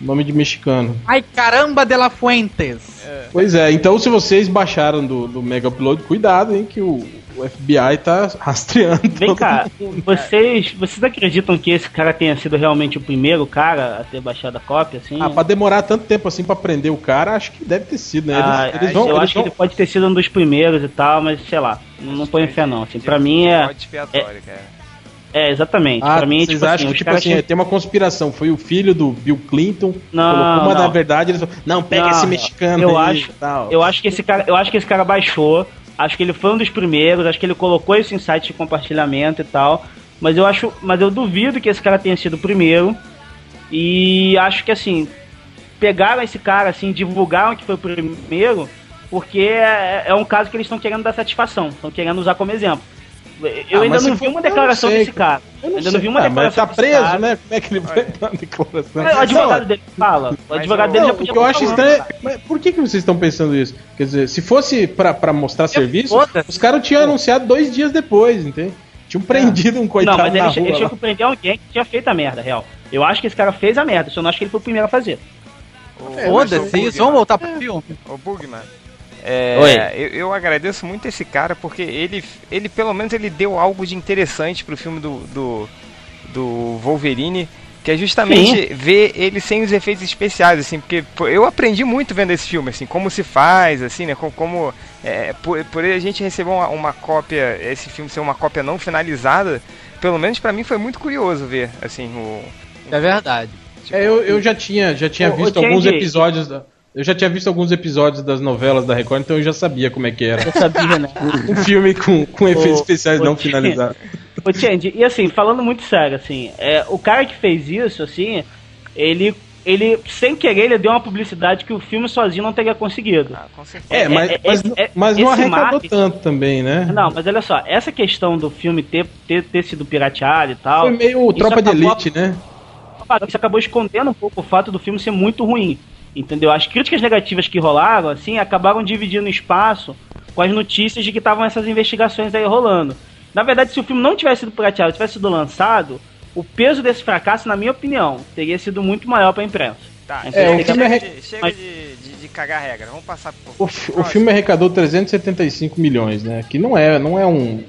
nome de mexicano. Ai, caramba de la Fuentes! Pois é, então se vocês baixaram do, do Mega Upload, cuidado, hein, que o, o FBI tá rastreando. Vem todo cá, mundo. vocês, vocês acreditam que esse cara tenha sido realmente o primeiro cara a ter baixado a cópia, assim? Ah, pra demorar tanto tempo assim pra prender o cara, acho que deve ter sido, né? Eles, Ah, eles vão. eu eles acho vão- que ele pode ter sido um dos primeiros e tal, mas sei lá, não, ponho fé não. Assim, pra mim é. Expiatório, cara. É, exatamente. Ah, pra mim, vocês tipo acham assim, que tipo assim, tem uma conspiração? Foi o filho do Bill Clinton, Não, colocou, mas não. na verdade eles falaram, não, pega Não, esse mexicano eu aí acho, e tal. Eu acho que esse cara, eu acho que esse cara baixou. Acho que ele foi um dos primeiros. Acho que ele colocou isso em site de compartilhamento e tal. Mas eu acho, mas eu duvido que esse cara tenha sido o primeiro. E acho que assim pegaram esse cara assim, divulgaram que foi o primeiro, porque é, é um caso que eles estão querendo dar satisfação, estão querendo usar como exemplo. Eu Ah, ainda mas não vi for- uma eu não declaração sei, desse cara. Eu não ainda sei. não vi uma Ah, mas declaração tá desse preso, né? Como é que ele vai dar uma declaração? O advogado Não, dele fala. O Mas advogado eu- dele já Não, podia o que eu acho estranho. cara. Mas por que, que vocês estão pensando isso? Quer dizer, se fosse pra, pra mostrar serviço, foda-se. os caras tinham anunciado dois dias depois, entende? Tinham prendido um Não, coitado mas na ele, rua. ele tinha que prender alguém que tinha feito a merda, real. Eu acho que esse cara fez a merda, só não acho que ele foi o primeiro a fazer. É, Foda-se vamos voltar pro filme. Ô Bugman, é, Oi. Eu, eu agradeço muito esse cara porque ele, ele pelo menos ele deu algo de interessante pro filme do, do, do Wolverine, que é justamente ver ele sem os efeitos especiais, assim, porque eu aprendi muito vendo esse filme, assim, como se faz, assim, né, como, como é, por, por a gente receber uma, uma cópia, esse filme ser uma cópia não finalizada, pelo menos pra mim foi muito curioso ver, assim, o... É verdade. tipo, É, eu, eu já tinha, já tinha visto alguns episódios. Da, eu já tinha visto alguns episódios das novelas da Record, então eu já sabia como é que era. Eu sabia, né? Um filme com, com efeitos Ô, especiais ô, não finalizados. Ô, Change, e assim, falando muito sério, assim, é, o cara que fez isso, assim, ele, ele, sem querer, ele deu uma publicidade que o filme sozinho não teria conseguido. ah, com certeza. É, mas, é, mas, é, mas não arrecadou marketing- tanto também, né? Não, mas olha só, essa questão do filme ter, ter, ter sido pirateado e tal. Foi meio tropa de acabou- elite, né? Isso acabou escondendo um pouco o fato do filme ser muito ruim. Entendeu? As críticas negativas que rolaram, assim, acabaram dividindo espaço com as notícias de que estavam essas investigações aí rolando. Na verdade, se o filme não tivesse sido pirateado, tivesse sido lançado, o peso desse fracasso, na minha opinião, teria sido muito maior para a imprensa. Tá, É, chega, o filme é chega, de, chega de, de, de cagar regra, vamos passar pro O, o filme arrecadou 375 milhões, né? Que não é, não é um,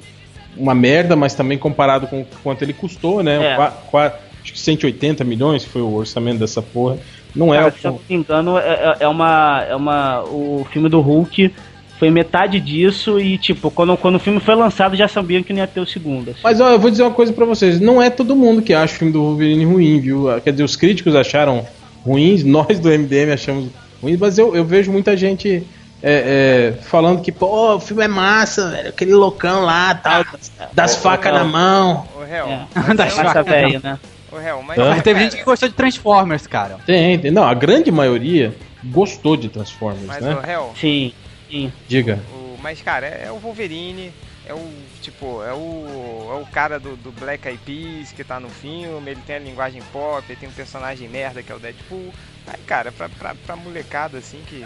uma merda, mas também comparado com quanto ele custou, né? É. Qua- qua- acho que 180 milhões foi o orçamento dessa porra. Não é Cara, o- se eu não me engano, é, é- é uma. É uma. O filme do Hulk foi metade disso e, tipo, quando, quando o filme foi lançado já sabiam que não ia ter o segundo. assim. Mas ó, eu vou dizer uma coisa pra vocês, não é todo mundo que acha o filme do Wolverine ruim, viu? Quer dizer, os críticos acharam ruins, nós do MDM achamos ruins, mas eu, eu vejo muita gente é, é, falando que, pô, o filme é massa, velho, aquele loucão lá, tal, das, das Ô, ô, facas na mão. O réu, É. mas Da eu- faca. Massa velho, né? O mas, Hã? Mas teve gente que gostou de Transformers, cara. Tem, tem, não, a grande maioria gostou de Transformers, mas né? o Sim, sim. Diga. o, mas cara, é, é o Wolverine, é o tipo, é o é o cara do, do Black Eyed Peas que tá no filme, ele tem a linguagem pop, ele tem um personagem merda que é o Deadpool. Aí, cara, pra, pra, pra molecada assim que,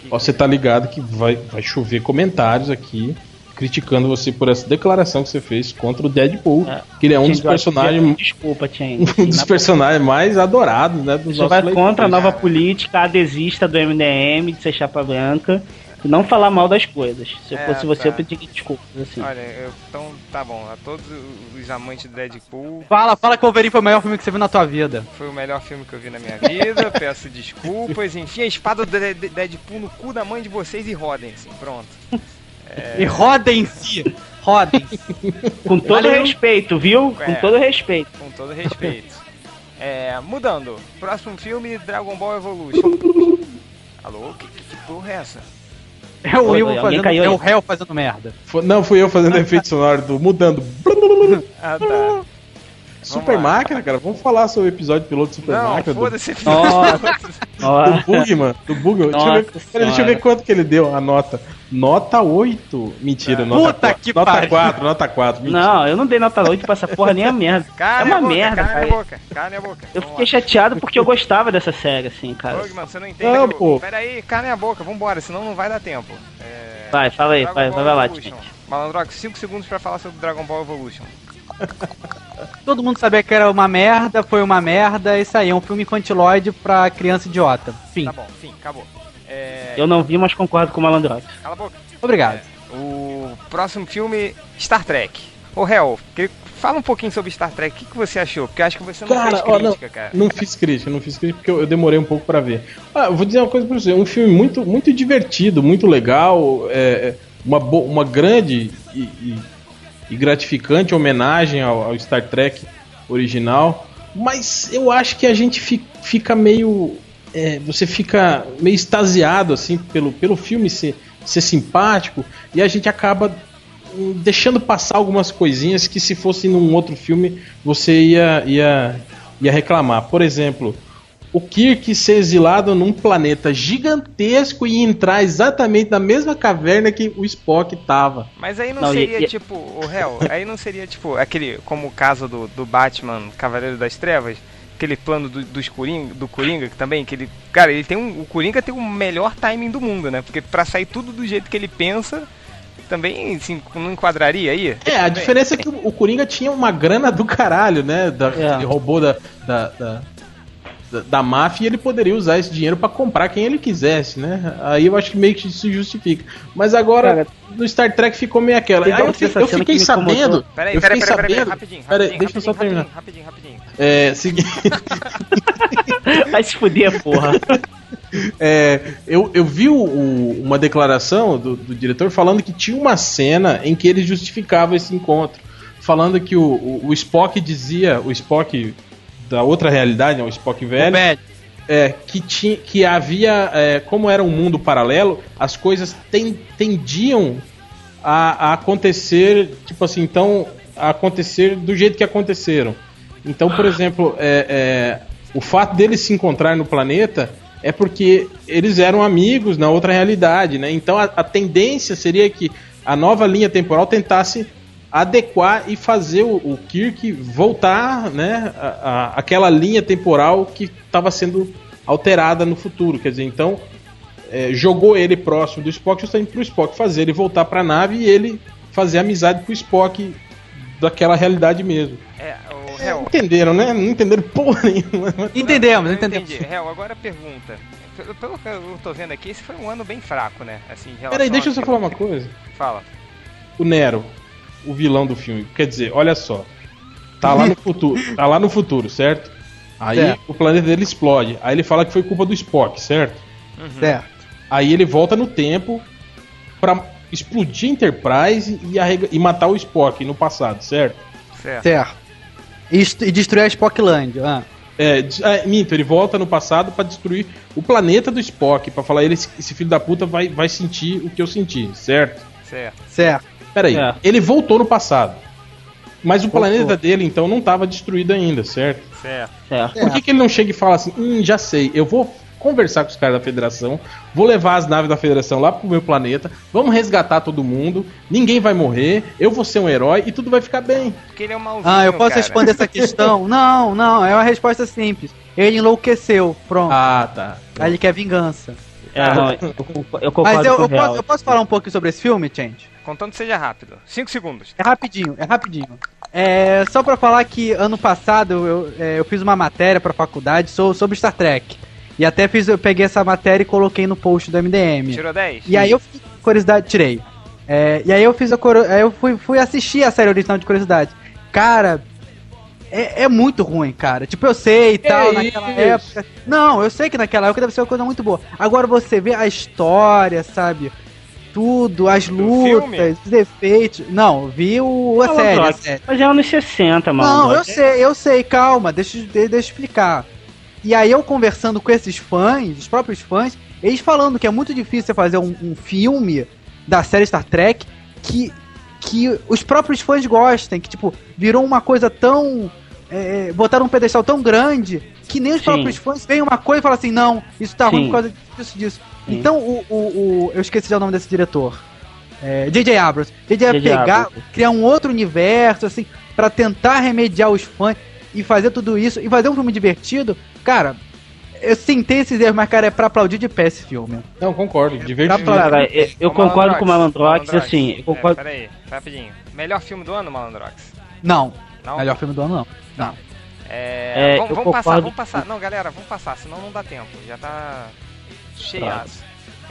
que Ó, Você tá ligado que vai, vai chover comentários aqui criticando você por essa declaração que você fez contra o Deadpool, É. que ele é um dos personagens Desculpa, Chen. um dos personagens mais adorados, né, dos nossos vai leitores. contra a nova cara. política adesista do MDM de ser chapa branca e não falar mal das coisas. Se eu É, fosse você, tá. eu pediria desculpas, assim. Olha, eu, então tá bom, a todos os amantes do Deadpool, Fala, fala que o Wolverine foi o maior filme que você viu na tua vida. foi o melhor filme que eu vi na minha vida, peço desculpas, enfim, a espada do De- De- Deadpool no cu da mãe de vocês e rodem, assim, pronto. E rodem-se. Rodem-se. Com todo Valeu. respeito, viu? É. Com todo respeito. Com todo respeito. É, mudando. Próximo filme, Dragon Ball Evolution. Alô? Que, que, que porra é essa? É o alguém fazendo. caiu É aí? o réu fazendo merda. Foi- Não, fui eu fazendo efeito sonoro do mudando. Ah, tá. Super lá. Máquina, cara. Vamos falar sobre o episódio piloto de Super Não, Máquina. Do, foda-se. Nossa. do Nossa. Bugman. Do Bugman. Deixa, eu ver, deixa eu ver quanto que ele deu a nota. Nota 8. Mentira, nota Puta 4. que nota pariu. 4, nota 4. Mentira. Não, eu não dei nota 8 pra essa porra nem a merda. Cala é uma boca, merda, cala cara. a boca, cala a boca. Eu fiquei chateado porque eu gostava dessa série, assim, cara. Bugman, você não entende. Não, que pô. Pera aí, cala a boca, vambora, senão não vai dar tempo. É... Vai, fala aí, Dragon vai, Ball vai lá. Malandrox, 5 segundos pra falar sobre Dragon Ball Evolution. Todo mundo sabia que era uma merda, foi uma merda, isso aí, é um filme infantiloide pra criança idiota. Fim. Tá bom, fim, acabou. É... Eu não vi, mas concordo com o Malandrox. Cala a boca. Obrigado. O próximo filme, Star Trek. Ô, Hel, que- fala um pouquinho sobre Star Trek. O que, que você achou? Porque eu acho que você não Cara, fez ó, não, crítica, cara. não fiz crítica, não fiz crítica porque eu, eu demorei um pouco pra ver. Ah, eu vou dizer uma coisa pra você, um filme muito, muito divertido, muito legal, é, é, uma, uma grande e, e- e gratificante homenagem ao, ao Star Trek original, mas eu acho que a gente fi- fica meio, é, você fica meio extasiado assim pelo, pelo filme ser, ser simpático e a gente acaba hum, deixando passar algumas coisinhas que se fosse num outro filme você ia, ia, ia reclamar. Por exemplo, o Kirk ser exilado num planeta gigantesco e entrar exatamente na mesma caverna que o Spock tava. Mas aí não, Não, seria e- tipo, o réu, aí não seria tipo aquele, como o caso do, do Batman Cavaleiro das Trevas, aquele plano do, dos Coringa, do Coringa que também, que ele, cara, ele tem um, o Coringa tem o melhor timing do mundo, né? Porque pra sair tudo do jeito que ele pensa, também assim, não enquadraria aí? É, a diferença é que o o Coringa tinha uma grana do caralho, né? Da, É. Ele roubou da, da, da, da, máfia e ele poderia usar esse dinheiro pra comprar quem ele quisesse, né? Aí eu acho que meio que isso justifica. Mas agora, Cara, no Star Trek ficou meio aquela. Aí eu, uma fi- eu fiquei sabendo. Peraí, eu peraí, fiquei peraí, peraí, sabendo. rapidinho, Peraí, rapidinho, deixa eu só rapidinho, terminar. rapidinho, rapidinho, rapidinho. É, segui- Vai se fuder, porra. É, eu, eu vi o- o- uma declaração do, do diretor falando que tinha uma cena em que ele justificava esse encontro. Falando que o, o, o Spock dizia, o Spock da outra realidade, né, o Spock velho, Velho. é, que, tinha, que havia, é, como era um mundo paralelo, as coisas ten- tendiam a, a acontecer, tipo assim, então, a acontecer do jeito que aconteceram. Então, por exemplo, é, é, o fato deles se encontrar no planeta é porque eles eram amigos na outra realidade, né? Então a, a tendência seria que a nova linha temporal tentasse adequar e fazer o, o Kirk voltar, né, a, a- aquela linha temporal que estava sendo alterada no futuro. Quer dizer, então é, jogou ele próximo do Spock justamente para o Spock fazer ele voltar para a nave e ele fazer amizade com o Spock daquela realidade mesmo. É, o réu, Entenderam, né? Não entenderam porra nenhuma. Entendemos, eu entendemos. entendi. Réu, agora pergunta. Pelo, pelo que eu tô vendo aqui, esse foi um ano bem fraco, né? Assim, Peraí, deixa eu a- só falar uma coisa. Fala. O Nero, o vilão do filme. Quer dizer, olha só. Tá lá no futuro, tá lá no futuro, certo? Aí Certo. o planeta dele explode. Aí ele fala que foi culpa do Spock, certo? Certo. Aí ele volta no tempo pra explodir a Enterprise e, arrega- e matar o Spock no passado, certo? Certo. Certo. E, e destruir a Spockland. Ah. É, é, minto, ele volta no passado pra destruir o planeta do Spock, pra falar ele esse, esse filho da puta vai, vai sentir o que eu senti, certo? Certo. Certo. Peraí, É. ele voltou no passado. Mas o Voltou. planeta dele então não tava destruído ainda, certo? Certo. Certo. Por que, que ele não chega e fala assim, hum, já sei, eu vou conversar com os caras da federação, vou levar as naves da federação lá pro meu planeta, vamos resgatar todo mundo, ninguém vai morrer, eu vou ser um herói e tudo vai ficar bem. Porque ele é um malzinho, Ah, eu posso cara. responder essa questão? Não, não, é uma resposta simples. Ele enlouqueceu, pronto. Ah, tá. Aí ele quer vingança. É, não, eu, concordo- eu concordo Mas eu, com eu posso, eu posso falar um pouco sobre esse filme, gente? Contando que seja rápido. 5 segundos. É rapidinho, é rapidinho. É, só pra falar que ano passado eu, é, eu fiz uma matéria pra faculdade so- sobre Star Trek. E até fiz, eu peguei essa matéria e coloquei no post do MDM. Tirou 10? E aí eu fiz curiosidade, tirei. É, e aí eu fiz a coro- eu fui, fui assistir a série original de curiosidade. Cara, é, é muito ruim, cara. Tipo, eu sei e tal, naquela isso? época. Não, eu sei que naquela época deve ser uma coisa muito boa. Agora você vê a história, sabe? Tudo, as lutas, os defeitos. Não, vi o, a série, a série. Mas é anos 60, mano. Não, eu sei, eu sei, calma, deixa, de- deixa eu explicar. E aí eu conversando com esses fãs, os próprios fãs, eles falando que é muito difícil você fazer um, um filme da série Star Trek que, que os próprios fãs gostem, que tipo, virou uma coisa tão. É, botaram um pedestal tão grande que nem os Sim. próprios fãs veem uma coisa e falam assim, não, isso tá ruim Sim. por causa disso, disso. Então o, o, o- Eu esqueci já o nome desse diretor. É, J.J. Abrams. J.J. ia pegar, Abrams. criar um outro universo, assim, pra tentar remediar os fãs e fazer tudo isso e fazer um filme divertido. Cara, eu sentei esses erros, mas, cara, é pra aplaudir de pé esse filme. Não, concordo, divertido. pra- Cara, eu, eu Ô, concordo com o Malandrox, Malandrox, assim, eu concordo. É, peraí, rapidinho. Melhor filme do ano, Malandrox? Não, Não? melhor filme do ano, não. Não. É, É, vamos, vamos passar, vamos passar. Não, galera, vamos passar, senão não dá tempo. Já tá cheiaço.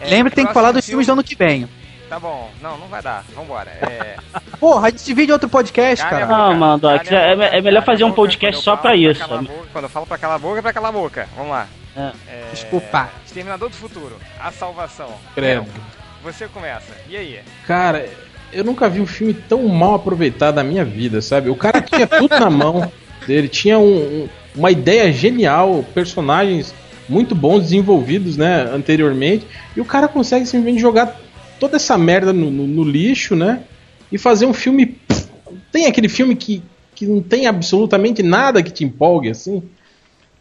É, Lembra que tem que falar dos filme- filmes do ano que vem. Tá bom. Não, não vai dar. Vambora. É... Porra, a gente divide outro podcast, cara. boca. Não, mano, é- boca, é melhor fazer um podcast só pra isso. calar a boca- quando eu falo pra calar a boca, é pra calar a boca. Vamos lá. É. É, Desculpa. Exterminador do Futuro. A salvação. Credo. Léo, Você começa. E aí? Cara, eu nunca vi um filme tão mal aproveitado na minha vida, sabe? O cara tinha tudo na mão dele, tinha um- um- uma ideia genial, personagens muito bons desenvolvidos, né, anteriormente, e o cara consegue simplesmente jogar toda essa merda no, no- no lixo, né? E fazer um filme. Tem aquele filme que, que não tem absolutamente nada que te empolgue, assim.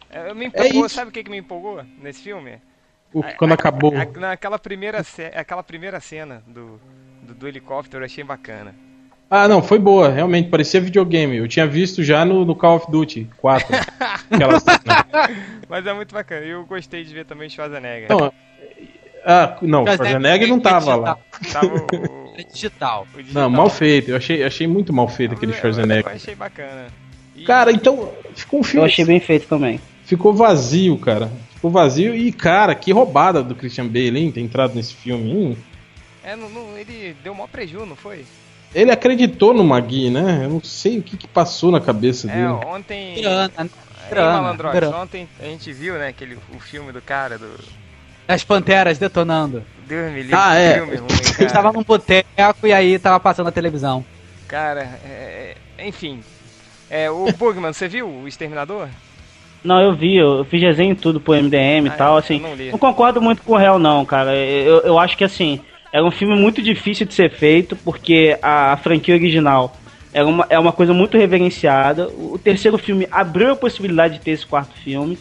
É, Me empolgou, isso. sabe o que, que me empolgou nesse filme? O- Quando acabou. A- naquela primeira, aquela primeira cena do, do, do helicóptero eu achei bacana. Ah, não, foi boa, realmente, parecia videogame. Eu tinha visto já no, no Call of Duty 4. aquela cena. Mas é muito bacana. E eu gostei de ver também o Schwarzenegger. Não, ah, não, o Schwarzenegger Schwarzenegger não tava lá. Tava o, É digital. o digital. Não, mal feito. Eu achei, achei muito mal feito aquele Eu- Eu Schwarzenegger. achei bacana. E- Cara, então ficou um Eu filme. achei bem feito também. Ficou vazio, cara. Ficou vazio e, cara, que roubada do Christian Bale, hein? Ter entrado nesse filme. Hum. É, não, não- ele deu mó preju, não foi? Ele acreditou no Magui, né? Eu não sei o que, que passou na cabeça É, dele. ontem. Grana, grana, grana. ontem a gente viu, né, aquele, o filme do cara, do... As panteras detonando. Deus me livre, Ah, é. filme ruim, Eu cara. estava num boteco e aí tava passando a televisão. Cara, é, é, enfim. É, o Bugman, você viu o Exterminador? Não, eu vi, eu, fiz desenho e tudo pro MDM Ah, e tal, eu assim. não. Não concordo muito com o réu, não, cara. Eu, eu acho que, assim, era um filme muito difícil de ser feito, porque a, franquia original era uma, é uma coisa muito reverenciada. O, o terceiro filme abriu a possibilidade de ter esse quarto filme.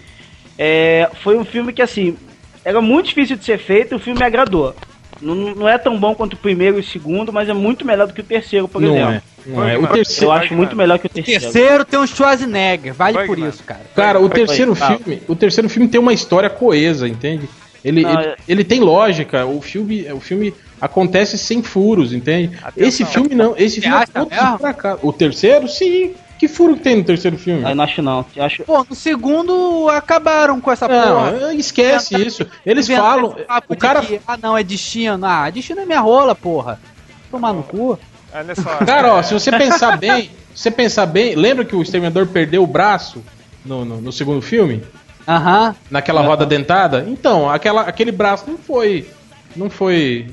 É, foi um filme que, assim, era muito difícil de ser feito e o filme me agradou. Não, não é tão bom quanto o primeiro e o segundo, mas é muito melhor do que o terceiro, por não exemplo. é. Não é. O Eu terceiro, Eu acho muito melhor que o terceiro. Terceiro tem um Schwarzenegger, vale por isso, cara. cara, o Foi, foi, terceiro filme, o terceiro filme tem uma história coesa, entende? Ele, Não, ele, é- ele tem lógica. O filme, o filme acontece sem furos, entende? Atenção. Esse filme não. Esse Você filme é todo pra cá. O terceiro, sim. Que furo que tem no terceiro filme? Eu não acho não. Eu acho, Pô, no segundo acabaram com essa Não, porra. esquece isso. Eles falam. O cara. que, ah, não, é destino. Ah, destino é minha rola, porra. Tomar no cu. Olha só. Cara, ó, se você pensar bem, se você pensar bem, lembra que o Exterminador perdeu o braço no, no, no segundo filme? Aham. Naquela roda dentada? Então, aquela, aquele braço não foi. Não foi.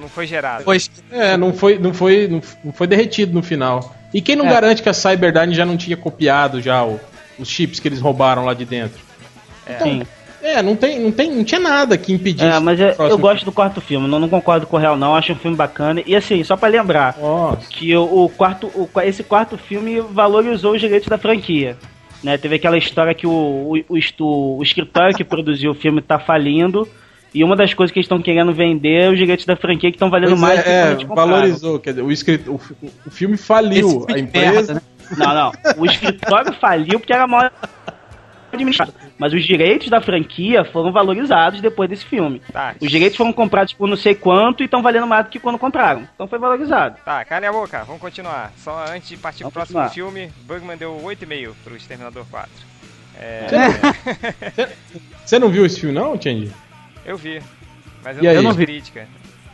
Não foi gerado. Pois É, não foi, não foi, não, não foi derretido no final. E quem não É. garante que a Cyberdyne já não tinha copiado já o- os chips que eles roubaram lá de dentro? sim. É, não tem, não tem, não tinha nada que impedisse. É, mas eu, eu próximo gosto do quarto filme, não, não concordo com o Real não, acho um filme bacana. E assim, só pra lembrar, Nossa. que o, o quarto, o, esse quarto filme valorizou os direitos da franquia. Né? Teve aquela história que o, o, o, o escritório que produziu o filme tá falindo. E uma das coisas que eles estão querendo vender é os direitos da franquia que estão valendo Pois mais é, do que é, valorizou. Quer dizer, o, escrito, o, o filme faliu Esse a filme de empresa. merda, né? Não, não. O escritório faliu porque era mal administrado. Mas os direitos da franquia foram valorizados depois desse filme. Tá, Os direitos foram comprados por não sei quanto e estão valendo mais do que quando compraram. Então foi valorizado. tá, calem a boca, vamos continuar. Só antes de partir pro Vamos próximo continuar. filme, Bugman deu 8,5 pro Exterminador 4. É, Você não viu esse filme, não, Change? eu vi. Mas eu E não vi. crítica.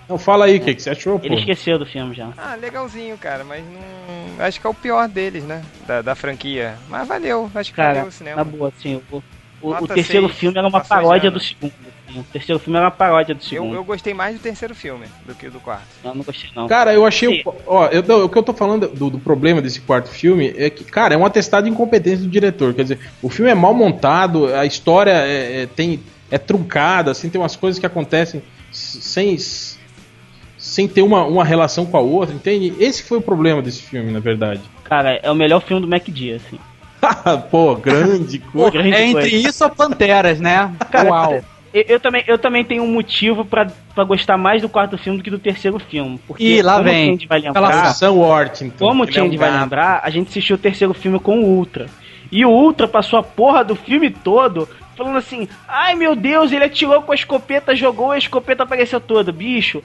Não, fala aí o que, que você achou, pô. Ele esqueceu do filme já. Ah, legalzinho, cara, mas não. Acho que é o pior deles, né? Da, da franquia. Mas valeu, acho que Cara, valeu o cinema. na boa, assim, o, o, o terceiro seis, filme era uma paródia ano. do segundo. assim. O terceiro filme era uma paródia do Eu, segundo. eu gostei mais do terceiro filme do que do quarto. Eu não gostei, não. Cara, eu achei. Sim. O, ó, eu, não, o que eu tô falando do, do problema desse quarto filme é que, cara, é um atestado de incompetência do diretor. Quer dizer, o filme é mal montado, a história é, é- tem, é truncada, assim, tem umas coisas que acontecem sem, sem ter uma, uma relação com a outra, entende? Esse foi o problema desse filme, na verdade. Cara, é o melhor filme do MacD, assim. Pô, grande coisa. Grande É entre isso ou Panteras, né? Cara, Uau. Eu, eu também, eu também tenho um motivo pra, pra gostar mais do quarto filme do que do terceiro filme. Porque, Ih, lá como vem. o Change vai lembrar, Fala Sam Worthington. como o Ele é um Change vai lembrar, a gente assistiu o terceiro filme com o Ultra. E o Ultra passou a porra do filme todo falando assim: ai meu Deus, ele atirou com a escopeta, jogou, a escopeta apareceu toda. Bicho,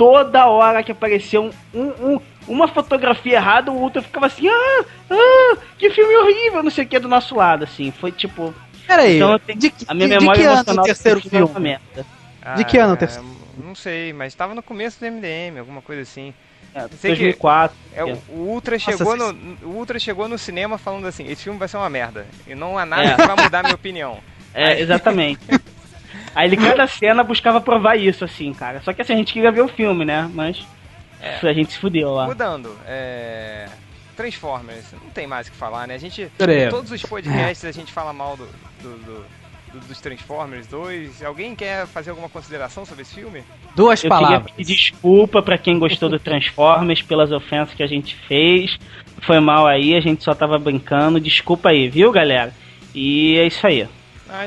toda hora que apareceu um, um- um- uma fotografia errada, o Ultra ficava assim: ah, ah, que filme horrível, não sei o que, do nosso lado, assim. Foi tipo. Peraí, Então tenho- de, que- A minha de- de memória que ano emocional o terceiro filme é uma. De que ano o é, terceiro? Não sei, mas tava no começo do MDM, alguma coisa assim. É, Sei que 2004. É, que o, Ultra chegou no, o Ultra chegou no cinema falando assim, esse filme vai ser uma merda. E não há nada É. que vai mudar minha opinião. É, exatamente. Aí ele, cada cena, buscava provar isso, assim, cara. Só que assim, a gente queria ver o filme, né? Mas É. a gente se fudeu lá. Mudando, é... Transformers, não tem mais o que falar, né? A gente. Todos os podcasts a gente fala mal do, do- do- do- dos Transformers 2. Alguém quer fazer alguma consideração sobre esse filme? Duas Eu palavras. queria pedir desculpa pra quem gostou do Transformers pelas ofensas que a gente fez. Foi mal aí, a gente só tava brincando. Desculpa aí, viu, galera? E é isso aí.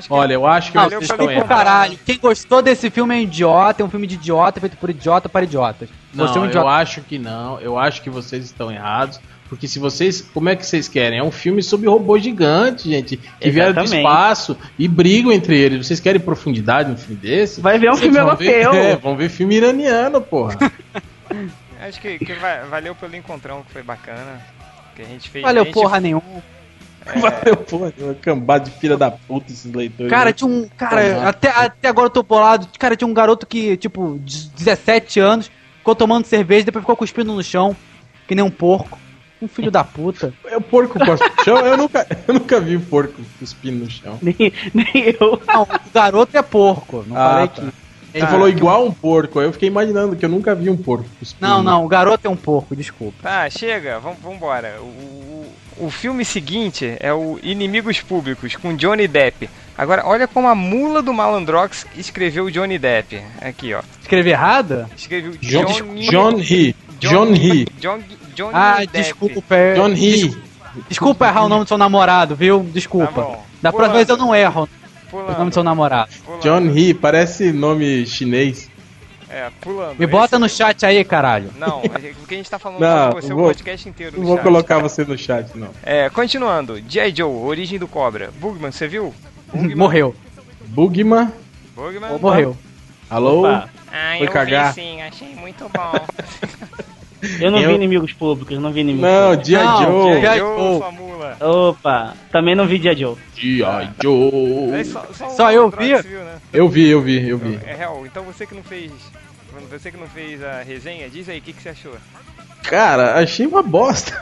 Que Olha, eu acho que Não, vocês estão errados. caralho, quem gostou desse filme é um idiota, é um filme de idiota, feito por idiota para idiotas. Você é um Não, eu idiota. acho que não. Eu acho que vocês estão errados. Porque se vocês. Como é que vocês querem? É um filme sobre robôs gigantes, gente. Que vieram do espaço e brigam entre eles. Vocês querem profundidade no filme desse? Vai ver um Vocês filme ver- europeu. É, vão ver filme iraniano, porra. Acho que, que va- valeu pelo encontrão, que foi bacana. Que a gente fez. Valeu a gente, porra nenhuma. Valeu, porra. Uma cambada de filha da puta esses leitores. Cara, tinha um. Cara, até, até agora eu tô bolado. Cara, tinha um garoto que, tipo, de 17 anos, ficou tomando cerveja, depois ficou cuspindo no chão, que nem um porco. Um filho da puta. É o porco cospe no chão? Eu nunca, eu nunca vi o porco cuspindo no chão. Nem, nem eu. Não, o garoto é porco. Não Ah, falei tá. que. Você falou igual um porco, aí eu fiquei imaginando que eu nunca vi um porco. Não, não, o garoto é um porco, desculpa. Tá, chega, vamos vambora. O, o, o filme seguinte é o Inimigos Públicos, com Johnny Depp. Agora, olha como a mula do Malandrox escreveu Johnny Depp. Aqui, ó. Escrevi errado? Escreveu John, Johnny... John He. John He. John, Johnny Ah, Depp. desculpa. John He. Desculpa errar o nome do seu namorado, viu? Desculpa. Tá da próxima vez eu não erro o Pulando, nome do seu namorado. pulando. John He, parece nome chinês. É, pulando. Me bota Esse- no chat aí, caralho. Não, porque a gente tá falando Não, com você o vou- podcast inteiro Não no vou chat. colocar você no chat, não. É, continuando. G.I. Joe, Origem do Cobra. Bugman, você viu? Bugman. Morreu. Bugman. Bugman. Morreu. Alô? Opa, Ah, Foi eu cagar. vi sim, achei muito bom. eu não Eu- vi inimigos públicos, não vi inimigos Não, públicos. G.I. Não, Joe. G.I. Joe. Opa, também não vi Dia Joe. G.I. É Joe. só, só, o Só eu vi? viu, né? Eu vi, eu vi, eu vi. É real. Então você que não fez. Você que não fez a resenha, diz aí o que, que você achou. Cara, achei uma bosta.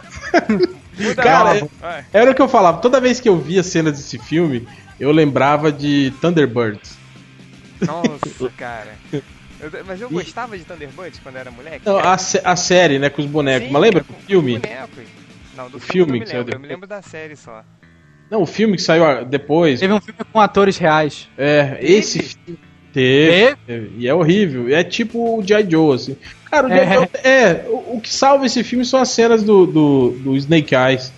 Cara. Vai. Era o que eu falava. Toda vez que eu via cenas desse filme, eu lembrava de Thunderbirds. Nossa, cara. Eu- mas eu gostava de Thunderbirds quando era moleque. Não, a, a série, né, com os bonecos. Sim, Mas lembra com- do filme? com bonecos. Não, do O filme, filme eu que saiu me lembro. Eu me depois. lembro da série só. Não, o filme que saiu depois. Teve um filme com atores reais. É, esse filme. Teve, teve. E é horrível. É tipo o G.I. Joe, assim. Cara, o. É. Joe- é, o, o que salva esse filme são as cenas do, do, do Snake Eyes.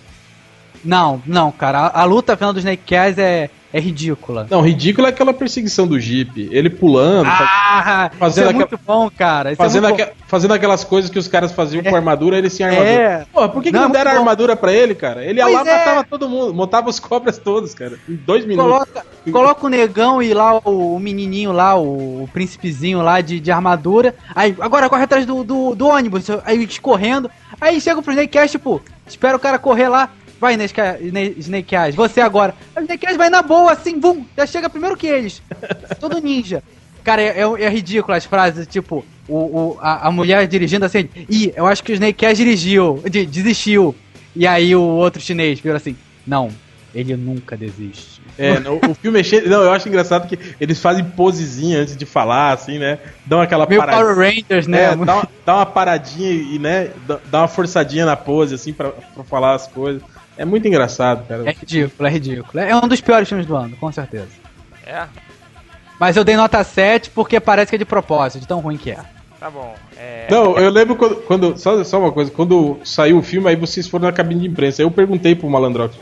Não, não, cara. A, a luta final do Snake Eyes é, é ridícula. Não, ridículo é aquela perseguição do Jeep. Ele pulando, Ah, fazendo isso é aquela- muito bom, cara. Isso fazendo, é muito aque- fazendo aquelas coisas que os caras faziam com armadura, ele sem bom. armadura. É. Porra, por que, que Não, não, é deram bom. armadura pra ele, cara? Ele ia Pois lá, é. matava todo mundo, montava os cobras todos, cara. Em dois minutos. Coloca, coloca o negão e lá o, o menininho lá, o, o príncipezinho lá de, de armadura. Aí, agora corre atrás do, do, do ônibus. Aí correndo. Aí chega pro Snake Eyes, tipo, espera o cara correr lá. Vai, Snake, Snake Eyes, você agora. O Snake Eyes vai na boa, assim, bum, já chega primeiro que eles. Todo ninja. Cara, é, é, é ridículo as frases, tipo, o, o, a, a mulher dirigindo assim, ih, eu acho que o Snake Eyes dirigiu, de- desistiu. E aí o outro chinês vira assim, não, ele nunca desiste. É, no- o filme é cheio. Não, eu acho engraçado que eles fazem posezinha antes de falar, assim, né? Dão aquela Meio paradinha. Power Rangers, né? É, dá, uma, dá uma paradinha e, né? Dá, dá uma forçadinha na pose, assim, pra, pra falar as coisas. É muito engraçado, cara. É ridículo, é ridículo. É um dos piores filmes do ano, com certeza. É? Mas eu dei nota 7 porque parece que é de propósito, de tão ruim que é. Tá bom. É... Não, eu lembro quando. quando só, só uma coisa, quando saiu o filme, aí vocês foram na cabine de imprensa. Aí eu perguntei pro Malandrox.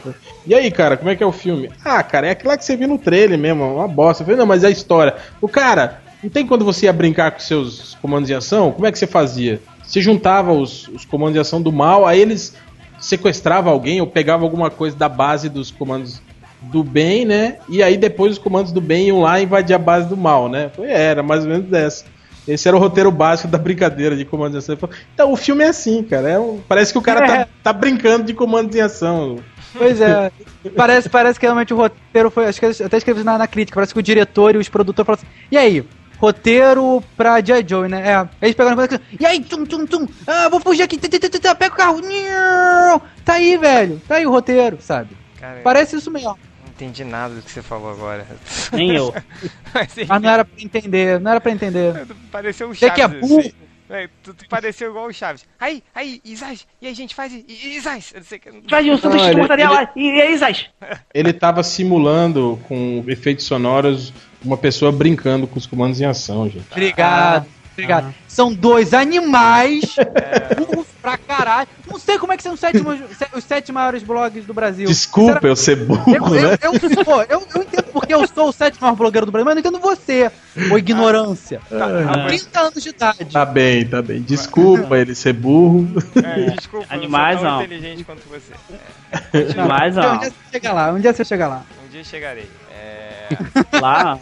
E aí, cara, como é que é o filme? Ah, cara, é aquilo que você viu no trailer mesmo, uma bosta. Eu falei, não, mas é a história. O cara, não tem quando você ia brincar com seus comandos de ação? Como é que você fazia? Você juntava os, os comandos de ação do mal, aí eles sequestravam alguém ou pegavam alguma coisa da base dos comandos do bem, né? E aí depois os comandos do bem iam lá e invadir a base do mal, né? Foi, era mais ou menos dessa. Esse era o roteiro básico da brincadeira de comandos de ação. Então o filme é assim, cara. É um- parece que o cara É. tá, tá brincando de comandos em ação. Pois é. parece, parece que realmente o roteiro foi. Acho que eu até escrevi na, na crítica. Parece que o diretor e os produtores falaram assim: e aí? roteiro pra J. Joe, né? É. Eles pegaram e aí, tum, tum, tum, ah, vou fugir aqui, pega o carro, tá aí, velho, tá aí o roteiro, sabe? Cara, Parece isso mesmo. Não entendi nada do que você falou agora. Nem eu. Mas, Mas não era pra entender, não era pra entender. Pareceu um Chaves. que é burro. Assim. É, tu, tu, pareceu igual o Chaves. Aí, aí, Isais, e aí, gente, faz Isais. Faz um sanduíche de mortadela e aí, Isais. Ele tava simulando com efeitos sonoros uma pessoa brincando com os comandos em ação, gente. Obrigado. Ah. Obrigado. Uhum. São dois animais é. Pra caralho. Não sei como é que são os sete, os sete maiores blogs do Brasil. Desculpa eu ser burro, eu, né? Eu, eu, pô, eu, eu, entendo porque eu sou o sétimo maior blogueiro do Brasil, mas não entendo você, ô ignorância. Ah, 30 anos de idade. Tá bem, tá bem. Desculpa ele ser burro. É, desculpa, Animais não. tão inteligente quanto você. É. Animais não. Um dia você chega lá, um dia você chega lá. Um dia chegarei. É... Lá,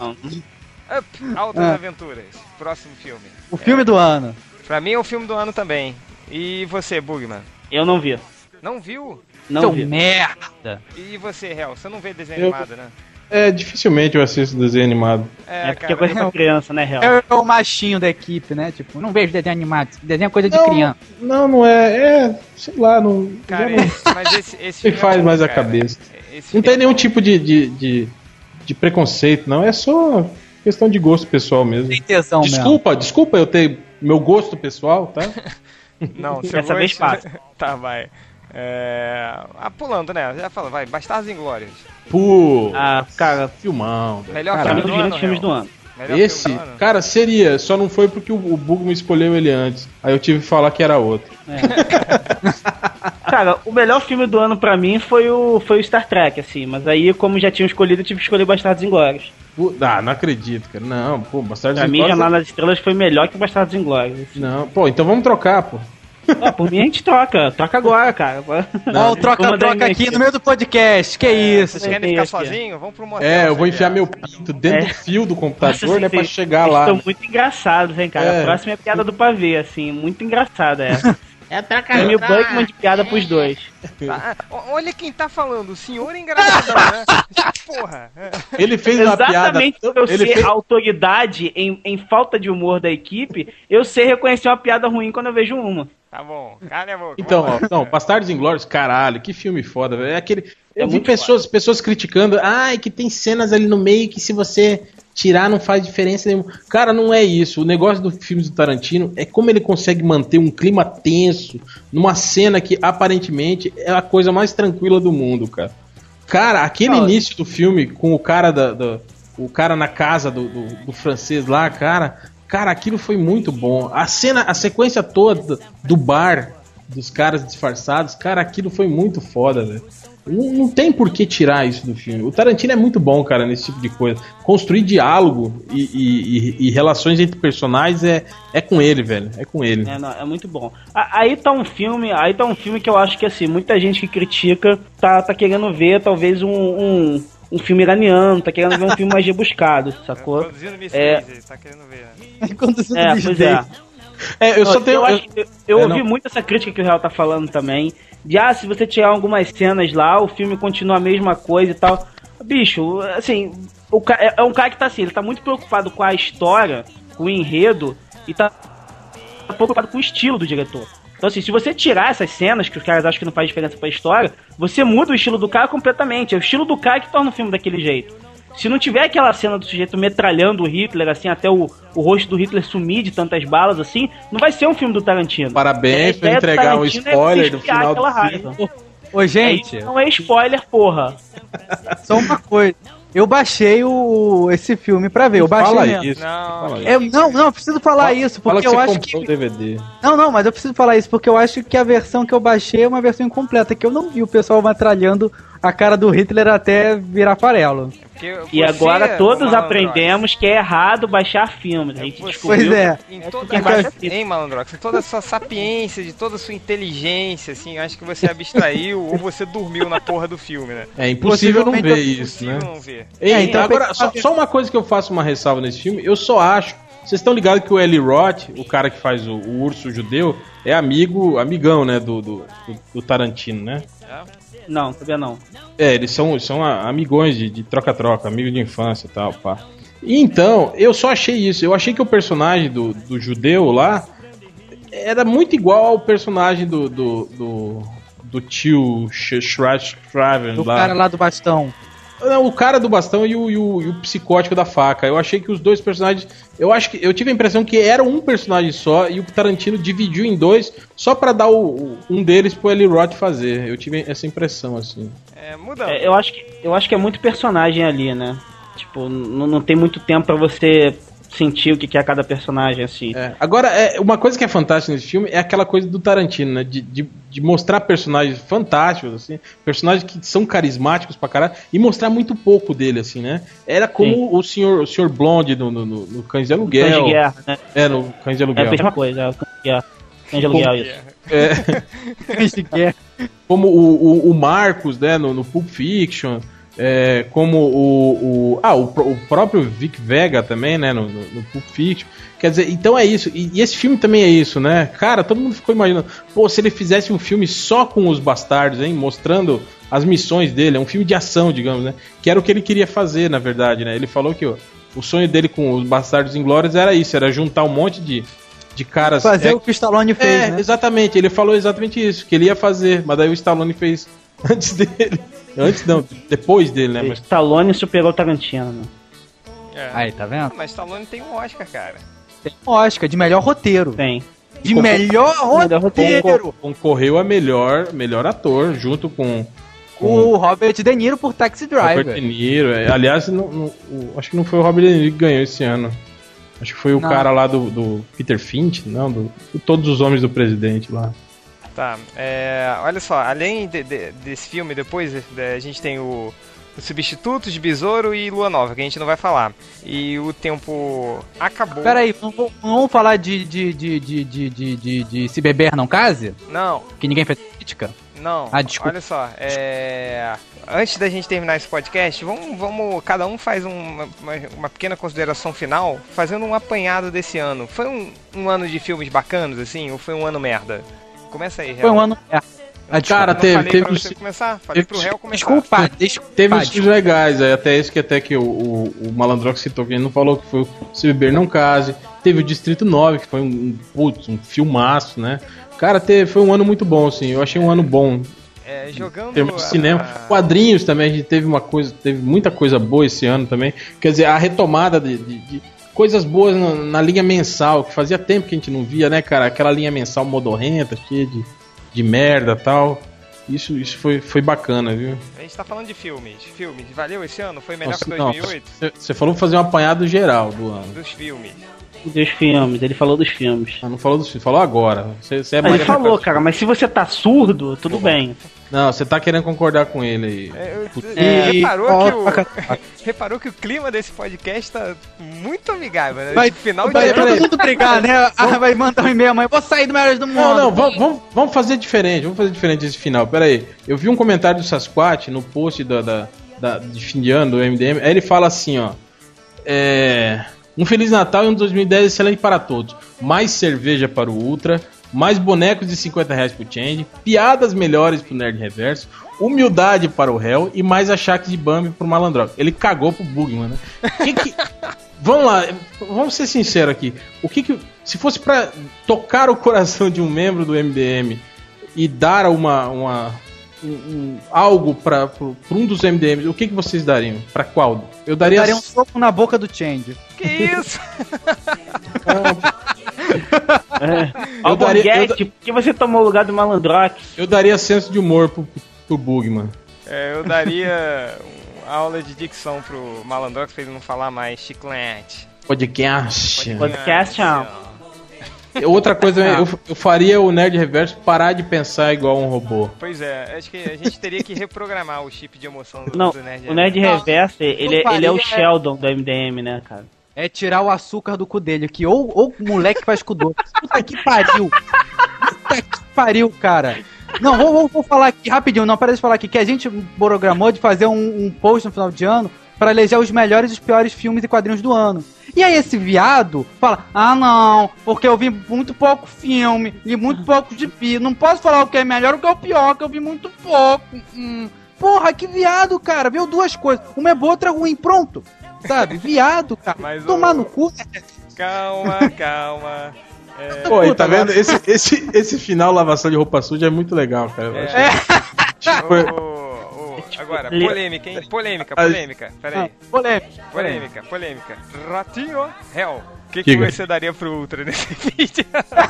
Up, Altas ah. Aventuras. Próximo filme. O filme é. do ano. Pra mim é o filme do ano também. E você, Bugman? Eu não vi. Não viu? Não Seu vi. merda! E você, Hel? Você não vê desenho eu... animado, né? É, dificilmente eu assisto desenho animado. É, é porque é coisa pra criança, né, Hel? É o machinho da equipe, né? Tipo, não vejo desenho animado. Desenho é coisa de não, criança. Não, não é. É, sei lá, não. Cara, não... mas esse, esse filme faz é mais cara. a cabeça. Esse não tem nenhum tipo de, de, de, de preconceito, não. É só Questão de gosto pessoal mesmo. Tem tesão desculpa, mesmo. desculpa eu ter meu gosto pessoal, tá? Não, seu Essa vez passa. tá, vai. É... Ah, pulando, né? Já fala, vai. Bastardos Inglórios. Pô, ah, cara, filmão. Melhor filme do ano, filmes do ano. Melhor Esse, cara, seria, só não foi porque o, o Bugman escolheu ele antes. Aí eu tive que falar que era outro. É. cara, o melhor filme do ano pra mim foi o, foi o Star Trek, assim. Mas aí, como já tinha escolhido, eu tive que escolher Bastardos Inglórios. Ah, não acredito, cara. Não, pô, Bastardos Pra mim, Jornada nas Estrelas foi melhor que Bastardos Inglórios. Não, pô, então vamos trocar, pô. Ah, por mim a gente troca. Troca agora, cara. Não, troca-troca aqui no meio do podcast. Que é, isso? Vocês querem ficar sozinho? Vamos pro motel. É, eu vou enfiar meu pinto dentro é. do fio do computador, Nossa, né, pra chegar lá. Estão muito engraçados, hein, cara. É. A próxima é a piada do pavê, assim. Muito engraçada essa. É troca Prêmio Buckman de piada pros dois. Tá. Olha quem tá falando, o senhor engraçadão, né? Porra. Ele fez uma piada. Exatamente por eu ser fez... autoridade em, em falta de humor da equipe, eu sei reconhecer uma piada ruim quando eu vejo uma. Tá bom, cara é bom. Então, ó, não, Bastardos Inglórios, caralho, que filme foda, velho. É aquele. Eu é vi pessoas, pessoas criticando, ai, que tem cenas ali no meio que se você tirar não faz diferença nenhuma. Cara, não é isso. O negócio do filme do Tarantino é como ele consegue manter um clima tenso numa cena que aparentemente é a coisa mais tranquila do mundo, cara. Cara, aquele não, início do filme com o cara da, da o cara na casa do, do, do, francês lá, cara, cara, aquilo foi muito bom. A cena, a sequência toda do bar dos caras disfarçados, cara, aquilo foi muito foda, velho. Não, não, tem por que tirar isso do filme. O Tarantino é muito bom, cara, nesse tipo de coisa. Construir diálogo e, e, e relações entre personagens é, é com ele, velho. É com ele. É, não, é muito bom. Aí tá um filme, aí tá um filme que eu acho que assim, muita gente que critica tá, tá querendo ver talvez um, um um filme iraniano, tá querendo ver um filme mais rebuscado, sacou? Conduzindo Miss é... tá querendo ver, né? Conduzindo é, pois é. É, eu só tenho. Eu, eu, eu, eu é, ouvi não. muito essa crítica que o Real tá falando também de ah, se você tirar algumas cenas lá, o filme continua a mesma coisa e tal. Bicho, assim, o é, é um cara que tá assim, ele tá muito preocupado com a história, com o enredo, e tá preocupado com o estilo do diretor. Então, assim, se você tirar essas cenas que os caras acham que não faz diferença pra história, você muda o estilo do cara completamente. É o estilo do cara que torna o filme daquele jeito. Se não tiver aquela cena do sujeito metralhando o Hitler, assim, até o, o rosto do Hitler sumir de tantas balas, assim, não vai ser um filme do Tarantino. Parabéns por entregar um é spoiler é do final do filme. Ô, gente. É, não é spoiler, porra. Só uma coisa. Eu baixei o, esse filme pra ver. Eu baixei fala mesmo. Isso, não, eu, não, não, eu preciso falar fala, isso, porque eu acho que. DVD. Não, não, mas eu preciso falar isso, porque eu acho que a versão que eu baixei é uma versão incompleta, que eu não vi o pessoal metralhando a cara do Hitler até virar farelo. E agora todos aprendemos que é errado baixar filmes. A gente descobriu. Pois é. Em toda, é hein, Malandrox? Em toda a sua sapiência, de toda a sua inteligência, assim, acho que você abstraiu ou você dormiu na porra do filme, né? É impossível não ver isso, né? Não ver. Ei, é, então, agora, só, só uma coisa que eu faço uma ressalva nesse filme, eu só acho vocês estão ligados que o Eli Roth, o cara que faz o, o, urso judeu, é amigo, amigão, né, do, do, do Tarantino, né? É. Não, sabia não. É, eles são, são amigões de troca-troca, amigos de infância e tal, pá. Então, eu só achei isso. Eu achei que o personagem do, do judeu lá era muito igual ao personagem do, do, do, do tio Shraven Do lá. cara lá do bastão. Não, o cara do bastão e o, e, o, e o psicótico da faca. Eu achei que os dois personagens. Eu acho que. Eu tive a impressão que era um personagem só e o Tarantino dividiu em dois só pra dar o, o- um deles pro Eli Roth fazer. Eu tive essa impressão, assim. É, mudando. É, eu, acho que, eu acho que é muito personagem ali, né? Tipo, n- não tem muito tempo pra você sentir o que é cada personagem, assim. É. Agora, é, uma coisa que é fantástica nesse filme é aquela coisa do Tarantino, né? De, de, de mostrar personagens fantásticos, assim, personagens que são carismáticos pra caralho, e mostrar muito pouco dele, assim, né? Era como o senhor, o senhor Blonde no, no, no, no Cães de Cães Aluguel. de guerra, né? É, no Cães de É a Aluguel. mesma coisa, é o Cães de guerra. Cães de aluguel, isso. É, Esse que é. como o, o, o Marcos, né, no, no Pulp Fiction, é, como o, o ah o, o próprio Vic Vega também, né, no, no, no Pulp Fiction. Quer dizer, então é isso. E, e esse filme também é isso, né? Cara, todo mundo ficou imaginando, pô, se ele fizesse um filme só com os bastardos, hein, mostrando as missões dele, é um filme de ação, digamos, né? Que era o que ele queria fazer, na verdade, né? Ele falou que ó, o sonho dele com os bastardos inglórios era isso, era juntar um monte de de caras Fazer é, o que o Stallone fez, é, né? exatamente. Ele falou exatamente isso, que ele ia fazer, mas daí o Stallone fez antes dele. Antes não, depois dele, né? Mas, Stallone superou o Tarantino. né? É. Aí, tá vendo? Mas Stallone tem um Oscar, cara. Tem um Oscar de melhor roteiro. Tem. De melhor Melhor roteiro. concorreu a melhor, melhor ator, junto com, com O Robert De Niro por Taxi Robert Driver. De Niro. É, aliás, não- não- o- acho que não foi o Robert De Niro que ganhou esse ano. Acho que foi o Não. cara lá do, do Peter Finch, não, do, do Todos os Homens do Presidente lá. Tá, é, olha só, além de- de- desse filme, depois é, a gente tem o, o Substitutos, Besouro e Lua Nova, que a gente não vai falar. E o tempo acabou. Pera aí, não, não vamos falar de, de, de, de, de, de, de, de Se Beber Não Case? Não, Que ninguém fez crítica? não. Ah, desculpa. Olha só, é, antes da gente terminar esse podcast, vamos, vamos cada um faz um- uma, uma- uma pequena consideração final, fazendo um apanhado desse ano. Foi um, um ano de filmes bacanas, assim, ou foi um ano merda? Começa aí, Foi Real. um ano. É. Ah. Cara, Não teve, falei teve, pra você começar, falei pro teve- réu começar. Desculpa, desculpa. teve os desculpa. filmes legais, aí até isso que até que o, o, o Malandrox citou, que ele não falou que foi o Se Beber Não Case. Teve o Distrito 9, que foi um, um, putz, um filmaço, né? Cara, teve, foi um ano muito bom, assim. Eu achei um ano bom. É, jogando Em termos de a- cinema. Quadrinhos também, a gente teve uma coisa, teve muita coisa boa esse ano também. Quer dizer, a retomada de, de- de coisas boas na, na linha mensal, que fazia tempo que a gente não via, né, cara? Aquela linha mensal modorrenta, cheia de, de merda tal. Isso, isso foi, foi bacana, viu? A gente tá falando de filmes. Filmes, valeu esse ano? Foi melhor Nossa, que não, 2008? Você você falou fazer um apanhado geral do ano. Dos filmes. Dos filmes, ele falou dos filmes. Ah, não falou do filme, falou agora. Você, você é Ah, ele falou, cara, mas se você tá surdo, tudo bem. Não, você tá querendo concordar com ele aí. É, eu- Putz. é, E- reparou, ó, que o, reparou que o clima desse podcast tá muito amigável, né? Vai, final de vai todo mundo brigar, né? Ah, vai mandar um e-mail, mas vou sair do Melhores do Mundo. Não, não, vamos, vamos, vamos fazer diferente, vamos fazer diferente esse final. Pera aí, eu vi um comentário do Sasquatch no post da, da, da- de fim de ano do MDM, aí ele fala assim, ó. É, um Feliz Natal e um 2010 excelente para todos. Mais cerveja para o Ultra, mais bonecos de 50 reais pro Change, piadas melhores pro Nerd Reverso, humildade para o réu e mais achaques de Bambi pro Malandrox. Ele cagou pro Bugman, né? Que que- Vamos lá, vamos ser sinceros aqui. O que que. Se fosse pra tocar o coração de um membro do MDM e dar uma. uma um- um- algo pra um dos MDMs, o que, que vocês dariam? Pra qual? Eu daria. Daria um soco na boca do Change. Que isso? É. Eu daria- eu que você tomou o lugar do Malandrox? Eu daria senso de humor pro, pro Bugman. É, eu daria uma aula de dicção pro Malandrox pra ele não falar mais chiclete. Podcast. Podcast, ó. Outra coisa, eu, eu faria o Nerd Reverso parar de pensar igual um robô. Pois é, acho que a gente teria que reprogramar o chip de emoção do, Não, do Nerd. o Nerd Reverso, ele, eu ele é o Sheldon do MDM, né, cara? É tirar o açúcar do cu dele, que ou, ou o moleque faz doce. Puta que pariu. Puta que pariu, cara. Não, vou, vou, vou falar aqui rapidinho, não, para de falar aqui, que a gente programou de fazer um, um post no final de ano para eleger os melhores e os piores filmes e quadrinhos do ano. E aí esse viado fala, ah não, porque eu vi muito pouco filme, li muito pouco de pi, não posso falar o que é melhor ou o que é o pior, que eu vi muito pouco. Hum. Porra, que viado, cara, viu duas coisas, uma é boa, outra é ruim, pronto. sabe? Viado, cara. Mas Tomar o- no cu. Calma, calma. É, Pô, e tá vendo? Esse, esse, esse final lavação de roupa suja é muito legal, cara. Eu É. achei- o- o- o- agora, polêmica, hein? Polêmica, polêmica. Pera aí. Ah, polêmica. Polêmica, polêmica. Ratinho, Hell. O que, que Diga. você daria pro Ultra nesse vídeo?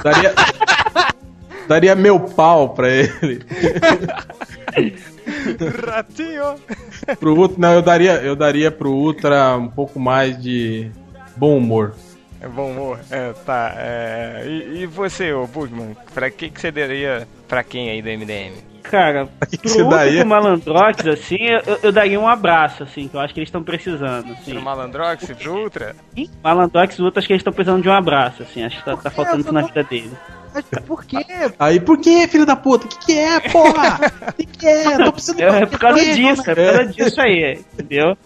Daria, daria meu pau pra ele. Ratinho. Pro Ultra, não, eu daria, eu daria pro Ultra um pouco mais de bom humor. É bom humor. É, tá. é, e, e você, ô Bugman? Pra que, que você daria pra quem aí do MDM? Cara, pro daria? pro Malandrox, assim, eu, eu daria um abraço, assim, que eu acho que eles estão precisando, assim. Pro Malandrox e pro Ultra? Malandrox e Ultra, acho que eles estão precisando de um abraço, assim, acho que tá, tá faltando isso na vida deles. Mas por quê? Aí, por que, filho da puta? O que, que é, porra? O que, que é? Tô precisando É, é por causa de disso, é por causa disso aí, entendeu?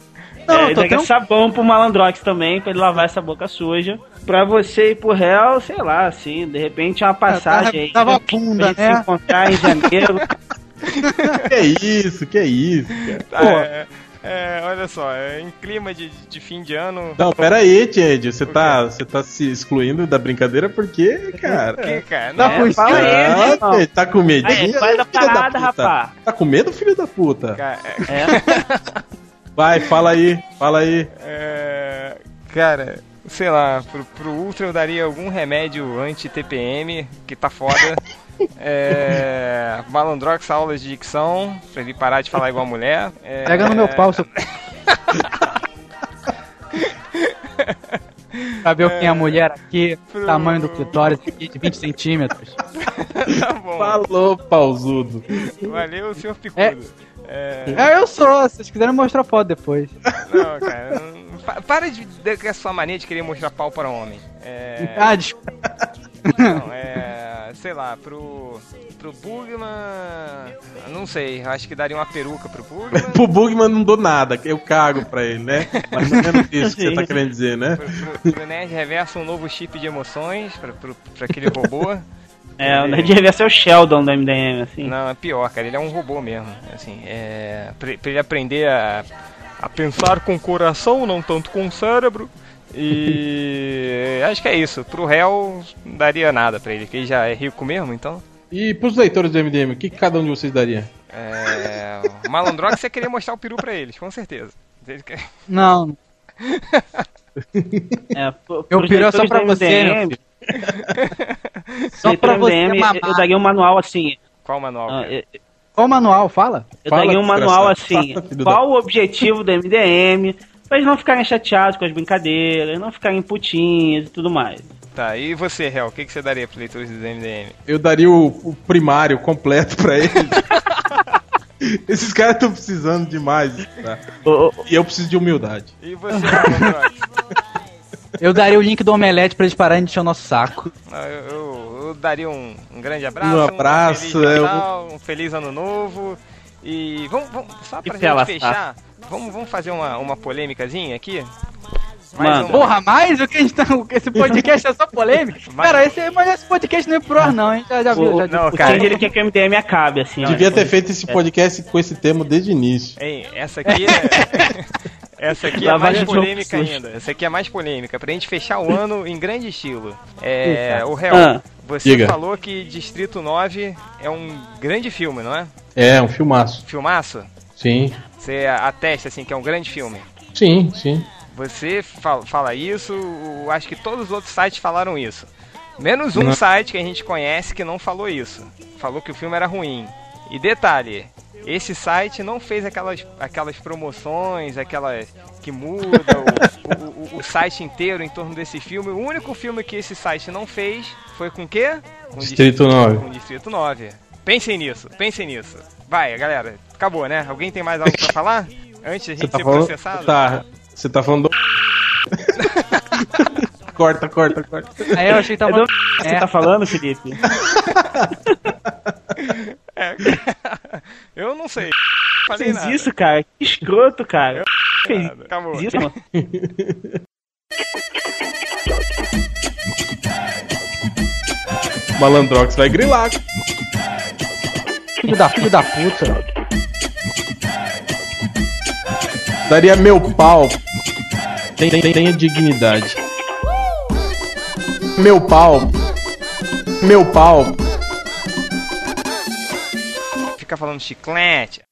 Não, é, tão- sabão pro Malandrox também, pra ele lavar essa boca suja. Pra você ir pro réu, sei lá, assim, de repente é uma passagem aí. tava pra bunda, gente né? se encontrar em janeiro. Que isso, que isso, cara. Tá, é, é, olha só, é, em clima de, de fim de ano. Não, pera aí, Change. Você tá, você tá se excluindo da brincadeira porque, cara. Que, cara? Tá Não, com É, fala aí, né, tá com medo? Aí, faz a parada, rapá. Tá com medo, filho da puta? cara, é, É. Vai, fala aí, fala aí. é, cara, sei lá, pro, pro Ultra eu daria algum remédio anti-TPM, que tá foda. É, Malandrox aulas de dicção, pra ele parar de falar igual mulher. É, Pega no meu pau, seu. Pra ver quem é a mulher aqui, Pro- tamanho do clitóris aqui de 20 centímetros. Tá bom. Falou, pausudo. Valeu, senhor Picudo. É, É, eu sou, se vocês quiserem mostrar foto depois. não, cara, não- pa- para de de- com a sua mania de querer mostrar pau para homem. É, Ah, desculpa. não, é, sei lá, pro pro Bugman, não sei, acho que daria uma peruca pro Bugman. Pro Bugman não dou nada, eu cago pra ele, né? Mais ou menos isso que você tá querendo dizer, né? Pro, pro, pro Nerd Reverso um novo chip de emoções pra, pro, pra aquele robô. É, o Nerd Reverso é o Sheldon do MDM, assim. Não, é pior, cara, ele é um robô mesmo. Assim, é. Pra, pra ele aprender a, a pensar com o coração, não tanto com o cérebro. E acho que é isso. Pro réu não daria nada pra ele, que ele já é rico mesmo, então. E pros leitores do MDM, o que que cada um de vocês daria? É. Malandrox você queria mostrar o peru pra eles, com certeza. Ele quer- Não, É, pro- eu pros piro só pra você, MDM, filho. Só pra você MDM, mamar. eu daria um manual assim. Qual manual? ah, eu, Qual o manual? Fala. eu Fala, daria um manual assim. Fala, qual o objetivo do MDM? Pra eles não ficarem chateados com as brincadeiras, não ficarem putinhos e tudo mais. Tá, e você, réu, o que, que você daria pros leitores do MDM? Eu daria o, o primário completo pra eles. Esses caras estão precisando demais, tá? E eu preciso de humildade. E você? Eu daria o link do Omelete pra eles pararem de encher o nosso saco. Ah, Eu, eu- eu daria um, um grande abraço, Um abraço, feliz é, Natal, um feliz ano novo. E vamos, vamos só pra E gente fechar, vamos, vamos fazer uma, uma polêmicazinha aqui? Mano. uma. Porra, mais o que a gente tá. Esse podcast é só polêmica? Mas- Cara, esse, mas esse podcast não é pro ar, não, hein? Já, já viu, já não, o cara. Ele quer que o MDM acabe, assim. ó. Devia ter feito esse podcast com esse tema desde o início. Hein, essa aqui é. Essa aqui é Lavagem mais de polêmica ainda. Essa aqui é mais polêmica, pra gente fechar o ano em grande estilo. É, o réu, Ah. você Diga. falou que Distrito 9 é um grande filme, não é? É, um filmaço. Filmaço? Sim, Você atesta assim que é um grande filme. sim, sim. Você fala, fala isso, acho que todos os outros sites falaram isso. Menos um Não. site que a gente conhece que não falou isso. Falou que o filme era ruim. E detalhe, esse site não fez aquelas, aquelas promoções, aquelas que muda o, o- o- o site inteiro em torno desse filme. O único filme que esse site não fez foi com o quê? Com Distrito 9. Com Distrito 9. Pensem nisso, pensem nisso. Vai, galera, acabou, né? Alguém tem mais algo pra falar? Antes de a gente tá ser falando. processado? Tá. Você tá falando do. corta, corta, corta. Aí eu achei que É tava. do... Você tá falando, Felipe? É. Eu não sei. Falei Fez nada. isso, cara? Que escroto, cara. Fez Nada. Acabou. isso, mano. Malandrox vai grilar. Filho da filho da puta. Daria meu pau Tenha, tenha dignidade. Meu pau. Meu pau. Fica falando chiclete.